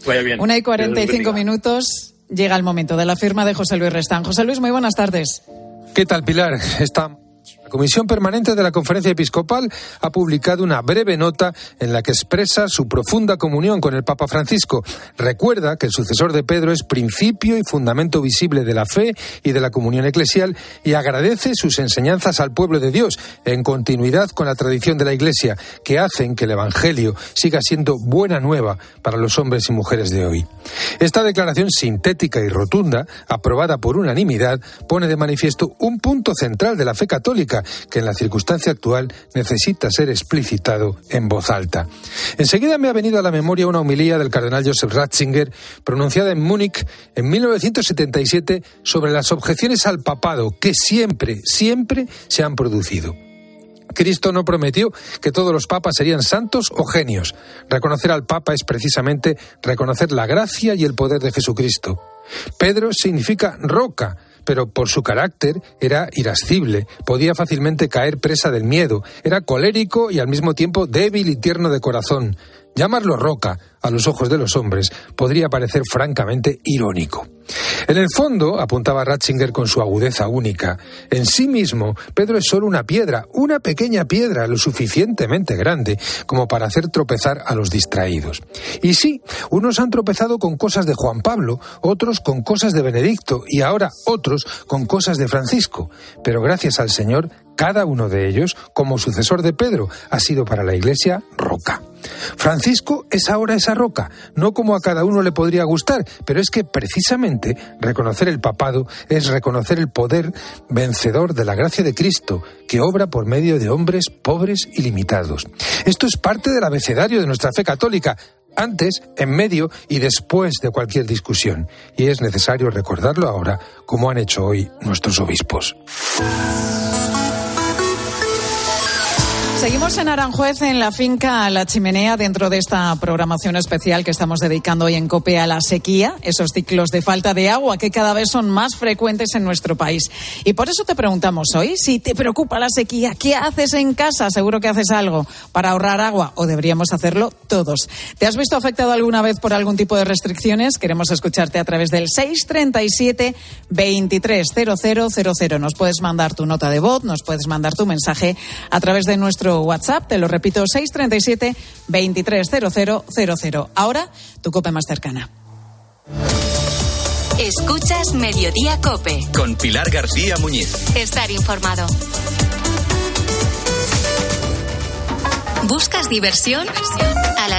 Vaya bien. Una y cuarenta y cinco minutos. Llega el momento de la firma de José Luis Restán. José Luis, muy buenas tardes. ¿Qué tal, Pilar? Está la Comisión Permanente de la Conferencia Episcopal ha publicado una breve nota en la que expresa su profunda comunión con el Papa Francisco. Recuerda que el sucesor de Pedro es principio y fundamento visible de la fe y de la comunión eclesial y agradece sus enseñanzas al pueblo de Dios en continuidad con la tradición de la Iglesia que hacen que el Evangelio siga siendo buena nueva para los hombres y mujeres de hoy. Esta declaración sintética y rotunda, aprobada por unanimidad, pone de manifiesto un punto central de la fe católica que en la circunstancia actual necesita ser explicitado en voz alta. Enseguida me ha venido a la memoria una homilía del cardenal Joseph Ratzinger pronunciada en Múnich en 1977 sobre las objeciones al papado que siempre, siempre se han producido. Cristo no prometió que todos los papas serían santos o genios. Reconocer al papa es precisamente reconocer la gracia y el poder de Jesucristo. Pedro significa roca, pero por su carácter era irascible, podía fácilmente caer presa del miedo, era colérico y al mismo tiempo débil y tierno de corazón. Llamarlo roca, a los ojos de los hombres, podría parecer francamente irónico. En el fondo, apuntaba Ratzinger con su agudeza única, en sí mismo Pedro es solo una piedra, una pequeña piedra lo suficientemente grande como para hacer tropezar a los distraídos. Y sí, unos han tropezado con cosas de Juan Pablo, otros con cosas de Benedicto y ahora otros con cosas de Francisco, pero gracias al Señor cada uno de ellos, como sucesor de Pedro, ha sido para la Iglesia roca. Francisco es ahora esa roca, no como a cada uno le podría gustar, pero es que precisamente reconocer el papado es reconocer el poder vencedor de la gracia de Cristo, que obra por medio de hombres pobres y limitados. Esto es parte del abecedario de nuestra fe católica, antes, en medio y después de cualquier discusión. Y es necesario recordarlo ahora, como han hecho hoy nuestros obispos. Seguimos en Aranjuez, en la finca La Chimenea, dentro de esta programación especial que estamos dedicando hoy en COPE a la sequía, esos ciclos de falta de agua que cada vez son más frecuentes en nuestro país. Y por eso te preguntamos hoy, si te preocupa la sequía, ¿qué haces en casa? Seguro que haces algo para ahorrar agua, o deberíamos hacerlo todos. ¿Te has visto afectado alguna vez por algún tipo de restricciones? Queremos escucharte a través del 637 230000. Nos puedes mandar tu nota de voz, nos puedes mandar tu mensaje a través de nuestro WhatsApp, te lo repito, 637 230000. Ahora, tu cope más cercana. Escuchas Mediodía Cope. Con Pilar García Muñiz. Estar informado. ¿Buscas diversión? A las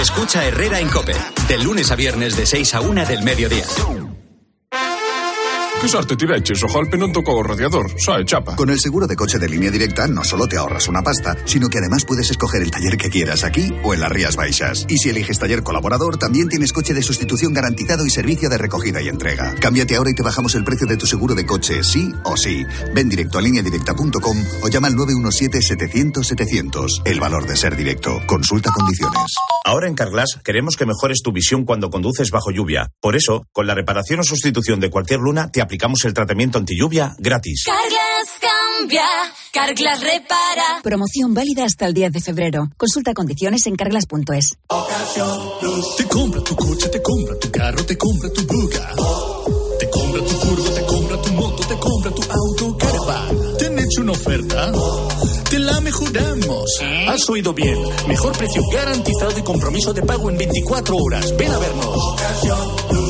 Escucha Herrera en Cope, de lunes a viernes de 6 a 1 del mediodía. ¿Qué sorte tireches? O golpe non tocou o radiador, sae chapa. Con el seguro de coche de línea directa no solo te ahorras una pasta, sino que además puedes escoger el taller que quieras aquí o en las Rías Baixas. Y si eliges taller colaborador, también tienes coche de sustitución garantizado y servicio de recogida y entrega. Cámbiate ahora y te bajamos el precio de tu seguro de coche, sí o sí. Ven directo a lineadirecta.com o llama al 917-700-700. El valor de ser directo. Consulta condiciones. Ahora en Carglass queremos que mejores tu visión cuando conduces bajo lluvia. Por eso, con la reparación o sustitución de cualquier luna, te aplicamos el tratamiento anti lluvia gratis. Carglass cambia, Carglass repara. Promoción válida hasta el 10 de febrero. Consulta condiciones en carglass.es. Te compra tu coche, te compra tu carro, te compra tu buga. Te compra tu furgo, te compra tu moto, te compra tu auto, caravan. ¿Te han hecho una oferta? Te la mejoramos. Has oído bien. Mejor precio garantizado y compromiso de pago en 24 horas. Ven a vernos.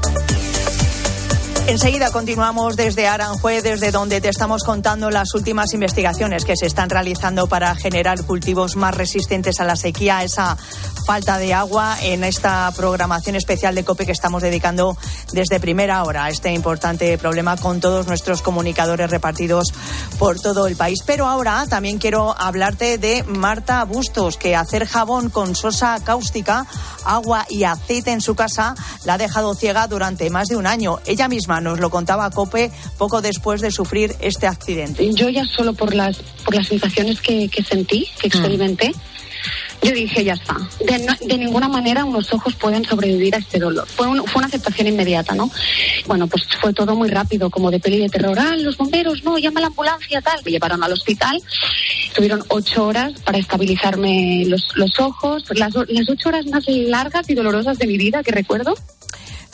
Enseguida continuamos desde Aranjuez, desde donde te estamos contando las últimas investigaciones que se están realizando para generar cultivos más resistentes a la sequía, a esa falta de agua en esta programación especial de COPE que estamos dedicando desde primera hora a este importante problema con todos nuestros comunicadores repartidos por todo el país. Pero ahora también quiero hablarte de Marta Bustos, que hacer jabón con sosa cáustica, agua y aceite en su casa la ha dejado ciega durante más de un año. Ella misma nos lo contaba COPE poco después de sufrir este accidente. Yo ya solo por las, por las sensaciones que, que sentí, que experimenté, yo dije, ya está. De, no- de ninguna manera unos ojos pueden sobrevivir a este dolor. Fue, un- fue una aceptación inmediata, ¿no? Bueno, pues fue todo muy rápido, como de peli de terror. Ah, los bomberos, no, llama a la ambulancia, tal. Me llevaron al hospital. Tuvieron ocho horas para estabilizarme los, los ojos. Las, las ocho horas más largas y dolorosas de mi vida que recuerdo.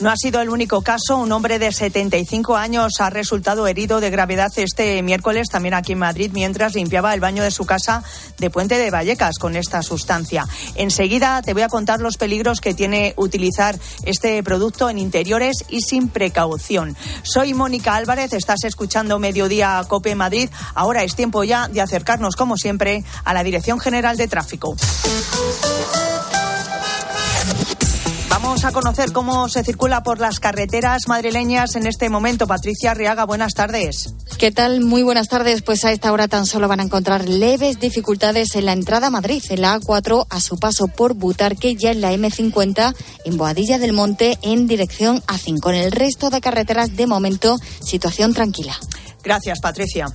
No ha sido el único caso. Un hombre de 75 años ha resultado herido de gravedad este miércoles también aquí en Madrid mientras limpiaba el baño de su casa de Puente de Vallecas con esta sustancia. Enseguida te voy a contar los peligros que tiene utilizar este producto en interiores y sin precaución. Soy Mónica Álvarez, estás escuchando Mediodía Cope Madrid. Ahora es tiempo ya de acercarnos, como siempre, a la Dirección General de Tráfico. Vamos a conocer cómo se circula por las carreteras madrileñas en este momento. Patricia Arriaga, buenas tardes. ¿Qué tal? Muy buenas tardes. Pues a esta hora tan solo van a encontrar leves dificultades en la entrada a Madrid, en la A4, a su paso por Butarque, ya en la M50, en Boadilla del Monte, en dirección A5. En el resto de carreteras, de momento, situación tranquila. Gracias, Patricia.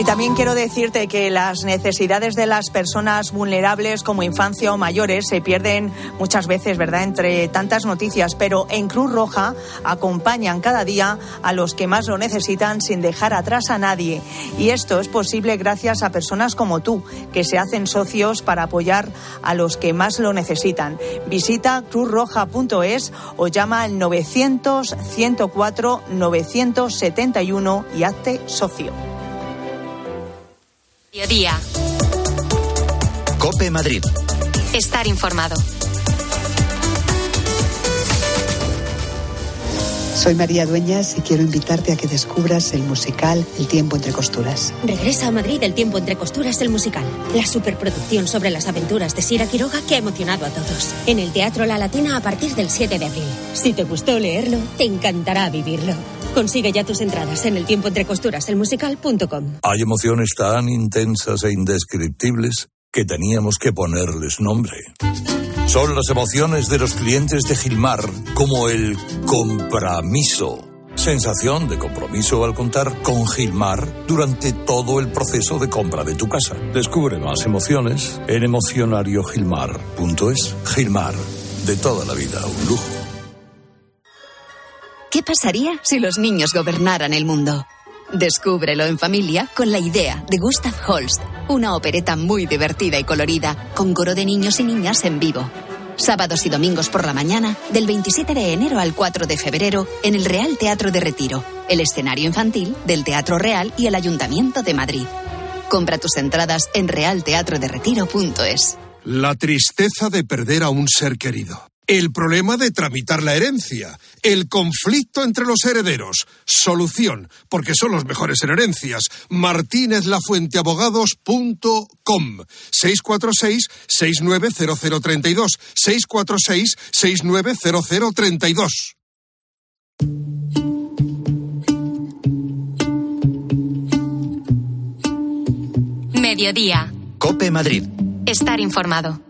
Y también quiero decirte que las necesidades de las personas vulnerables como infancia o mayores se pierden muchas veces, ¿verdad?, entre tantas noticias, pero en Cruz Roja acompañan cada día a los que más lo necesitan sin dejar atrás a nadie. Y esto es posible gracias a personas como tú, que se hacen socios para apoyar a los que más lo necesitan. Visita cruzroja.es o llama al 900 104 971 y hazte socio. Mediodía. Cope Madrid. Estar informado. Soy María Dueñas y quiero invitarte a que descubras el musical El tiempo entre costuras. Regresa a Madrid El tiempo entre costuras, el musical. La superproducción sobre las aventuras de Sira Quiroga que ha emocionado a todos. En el Teatro La Latina a partir del 7 de abril. Si te gustó leerlo, te encantará vivirlo. Consigue ya tus entradas en el tiempo entre costuras. Hay emociones tan intensas e indescriptibles que teníamos que ponerles nombre. Son las emociones de los clientes de Gilmar, como el compromiso. Sensación de compromiso al contar con Gilmar durante todo el proceso de compra de tu casa. Descubre más emociones en emocionariogilmar.es. Gilmar, de toda la vida, un lujo. ¿Qué pasaría si los niños gobernaran el mundo? Descúbrelo en familia con la idea de Gustav Holst, una opereta muy divertida y colorida, con coro de niños y niñas en vivo. Sábados y domingos por la mañana, del 27 de enero al 4 de febrero, en el Real Teatro de Retiro, el escenario infantil del Teatro Real y el Ayuntamiento de Madrid. Compra tus entradas en realteatroderetiro.es. La tristeza de perder a un ser querido. El problema de tramitar la herencia, el conflicto entre los herederos. Solución, porque son los mejores en herencias. martinezlafuenteabogados.com 646-690032 646-690032 Mediodía. Cope Madrid. Estar informado.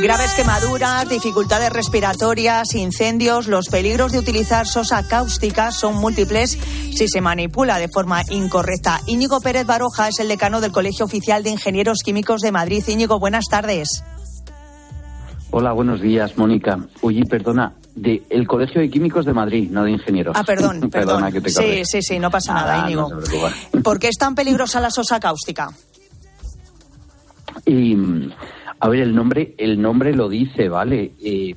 Graves quemaduras, dificultades respiratorias, incendios, los peligros de utilizar sosa cáustica son múltiples si se manipula de forma incorrecta. Íñigo Pérez Baroja es el decano del Colegio Oficial de Ingenieros Químicos de Madrid. Íñigo, buenas tardes. Hola, buenos días, Mónica. Oye, perdona, de el Colegio de Químicos de Madrid, no de Ingenieros. Ah, perdón, perdón. Perdona que te sí, sí, sí, no pasa nada, Nada, Íñigo. no. ¿Por qué es tan peligrosa la sosa cáustica? Y, a ver, el nombre, el nombre lo dice, ¿vale? Eh,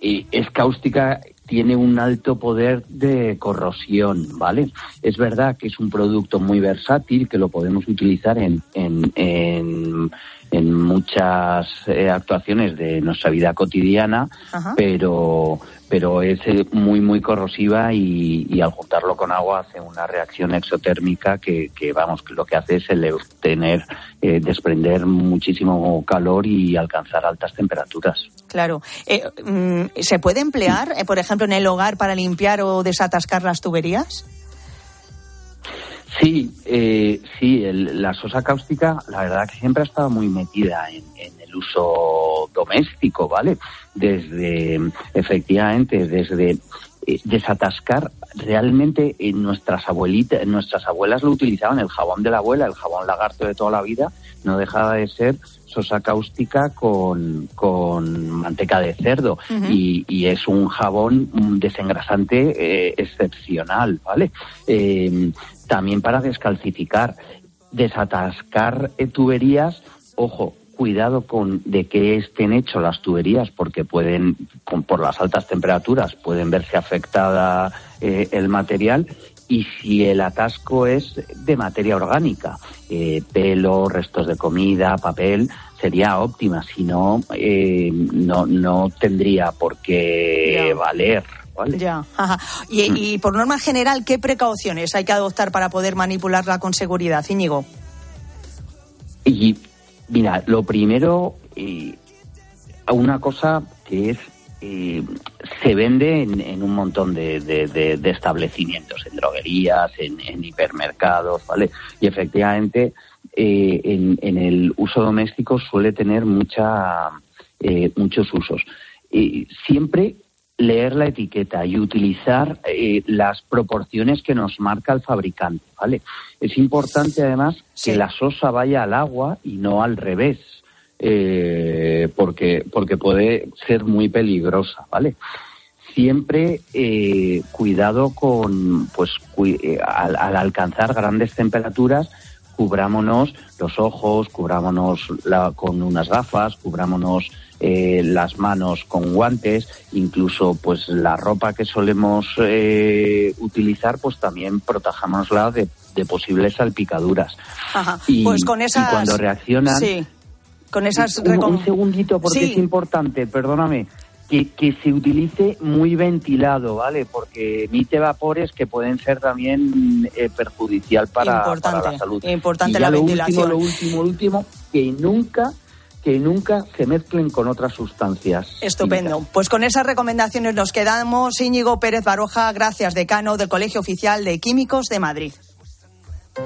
eh, es cáustica, tiene un alto poder de corrosión, ¿vale? Es verdad que es un producto muy versátil, que lo podemos utilizar en, en, en, en muchas eh, actuaciones de nuestra vida cotidiana, Ajá. pero pero es eh, muy muy corrosiva y, y al juntarlo con agua hace una reacción exotérmica que, que vamos lo que hace es el tener eh, desprender muchísimo calor y alcanzar altas temperaturas. Claro. Eh, mm, ¿Se puede emplear, eh, por ejemplo, en el hogar para limpiar o desatascar las tuberías? Sí, eh, sí, el- la sosa cáustica, la verdad que siempre ha estado muy metida en, el uso doméstico, ¿vale? Desde, efectivamente, desde eh, desatascar, realmente en nuestras abuelitas, nuestras abuelas lo utilizaban, el jabón de la abuela, el jabón lagarto de toda la vida, no dejaba de ser sosa cáustica con, con manteca de cerdo y, y es un jabón un desengrasante eh, excepcional, ¿vale? Eh, también para descalcificar, desatascar eh, tuberías, ojo, cuidado con de qué estén hechas las tuberías, porque pueden, con- por las altas temperaturas, pueden verse afectada eh, el material. Y si el atasco es de materia orgánica, eh, pelo, restos de comida, papel, sería óptima. Si no, eh, no, no tendría por qué valer. ¿vale? Ya. ajá. Y, Mm. y por norma general, ¿qué precauciones hay que adoptar para poder manipularla con seguridad, Íñigo? Y mira, lo primero, eh, una cosa que es, eh, se vende en, en un montón de, de- de- de establecimientos, en droguerías, en, en hipermercados, ¿vale? Y efectivamente, eh, en, en el uso doméstico suele tener mucha, eh, muchos usos. Eh, siempre leer la etiqueta y utilizar eh, las proporciones que nos marca el fabricante, ¿vale? Es importante además que la sosa vaya al agua y no al revés, eh, porque, porque puede ser muy peligrosa, ¿vale? Siempre eh, cuidado con, pues, cui- eh, al, al alcanzar grandes temperaturas, cubrámonos los ojos, cubrámonos la- con unas gafas, cubrámonos eh, las manos con guantes, incluso pues la ropa que solemos eh, utilizar, pues también protejámosla de, de posibles salpicaduras. Ajá. Y, pues con y esas. cuando reaccionan, Sí. Con esas. un, segundito, porque Sí. es importante, perdóname, que, que se utilice muy ventilado, ¿vale? Porque emite vapores que pueden ser también eh, perjudicial para, Importante, para la salud. importante Y ya la lo ventilación. Último, lo último, lo último, que nunca, que nunca se mezclen con otras sustancias. Estupendo. Pues con esas recomendaciones nos quedamos. Íñigo Pérez Baroja, gracias, decano del Colegio Oficial de Químicos de Madrid.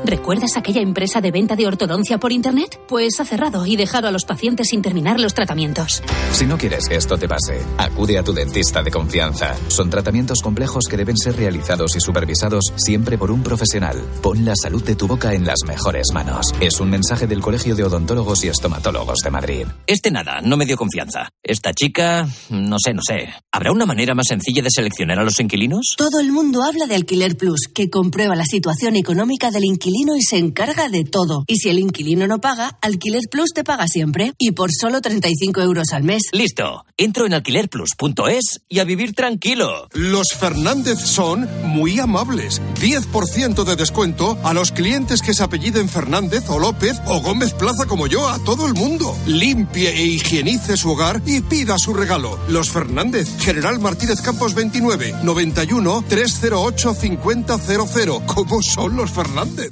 ¿Recuerdas aquella empresa de venta de ortodoncia por Internet? Pues ha cerrado y dejado a los pacientes sin terminar los tratamientos. Si no quieres que esto te pase, acude a tu dentista de confianza. Son tratamientos complejos que deben ser realizados y supervisados siempre por un profesional. Pon la salud de tu boca en las mejores manos. Es un mensaje del Colegio de Odontólogos y Estomatólogos de Madrid. Este nada, no me dio confianza. Esta chica, no sé, no sé. ¿Habrá una manera más sencilla de seleccionar a los inquilinos? Todo el mundo habla de Alquiler Plus, que comprueba la situación económica del inquilino inquilino y se encarga de todo. Y si el inquilino no paga, Alquiler Plus te paga siempre. Y por solo 35 euros al mes. Listo. Entro en alquilerplus.es y a vivir tranquilo. Los Fernández son muy amables. 10% de descuento a los clientes que se apelliden Fernández o López o Gómez Plaza como yo, a todo el mundo. Limpie e higienice su hogar y pida su regalo. Los Fernández, General Martínez Campos 29, 91 308 5000. ¿Cómo son los Fernández?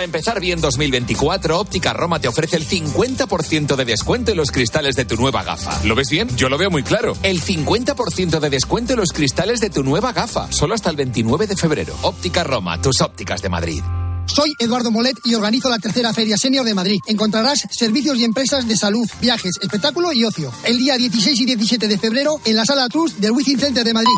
Para empezar bien 2024, Óptica Roma te ofrece el 50% de descuento en los cristales de tu nueva gafa. ¿Lo ves bien? Yo lo veo muy claro. El 50% de descuento en los cristales de tu nueva gafa. Solo hasta el 29 de febrero. Óptica Roma, tus ópticas de Madrid. Soy Eduardo Molet y organizo la tercera Feria Senior de Madrid. Encontrarás servicios y empresas de salud, viajes, espectáculo y ocio. El día 16 y 17 de febrero en la Sala Trust del Wizzing Center de Madrid.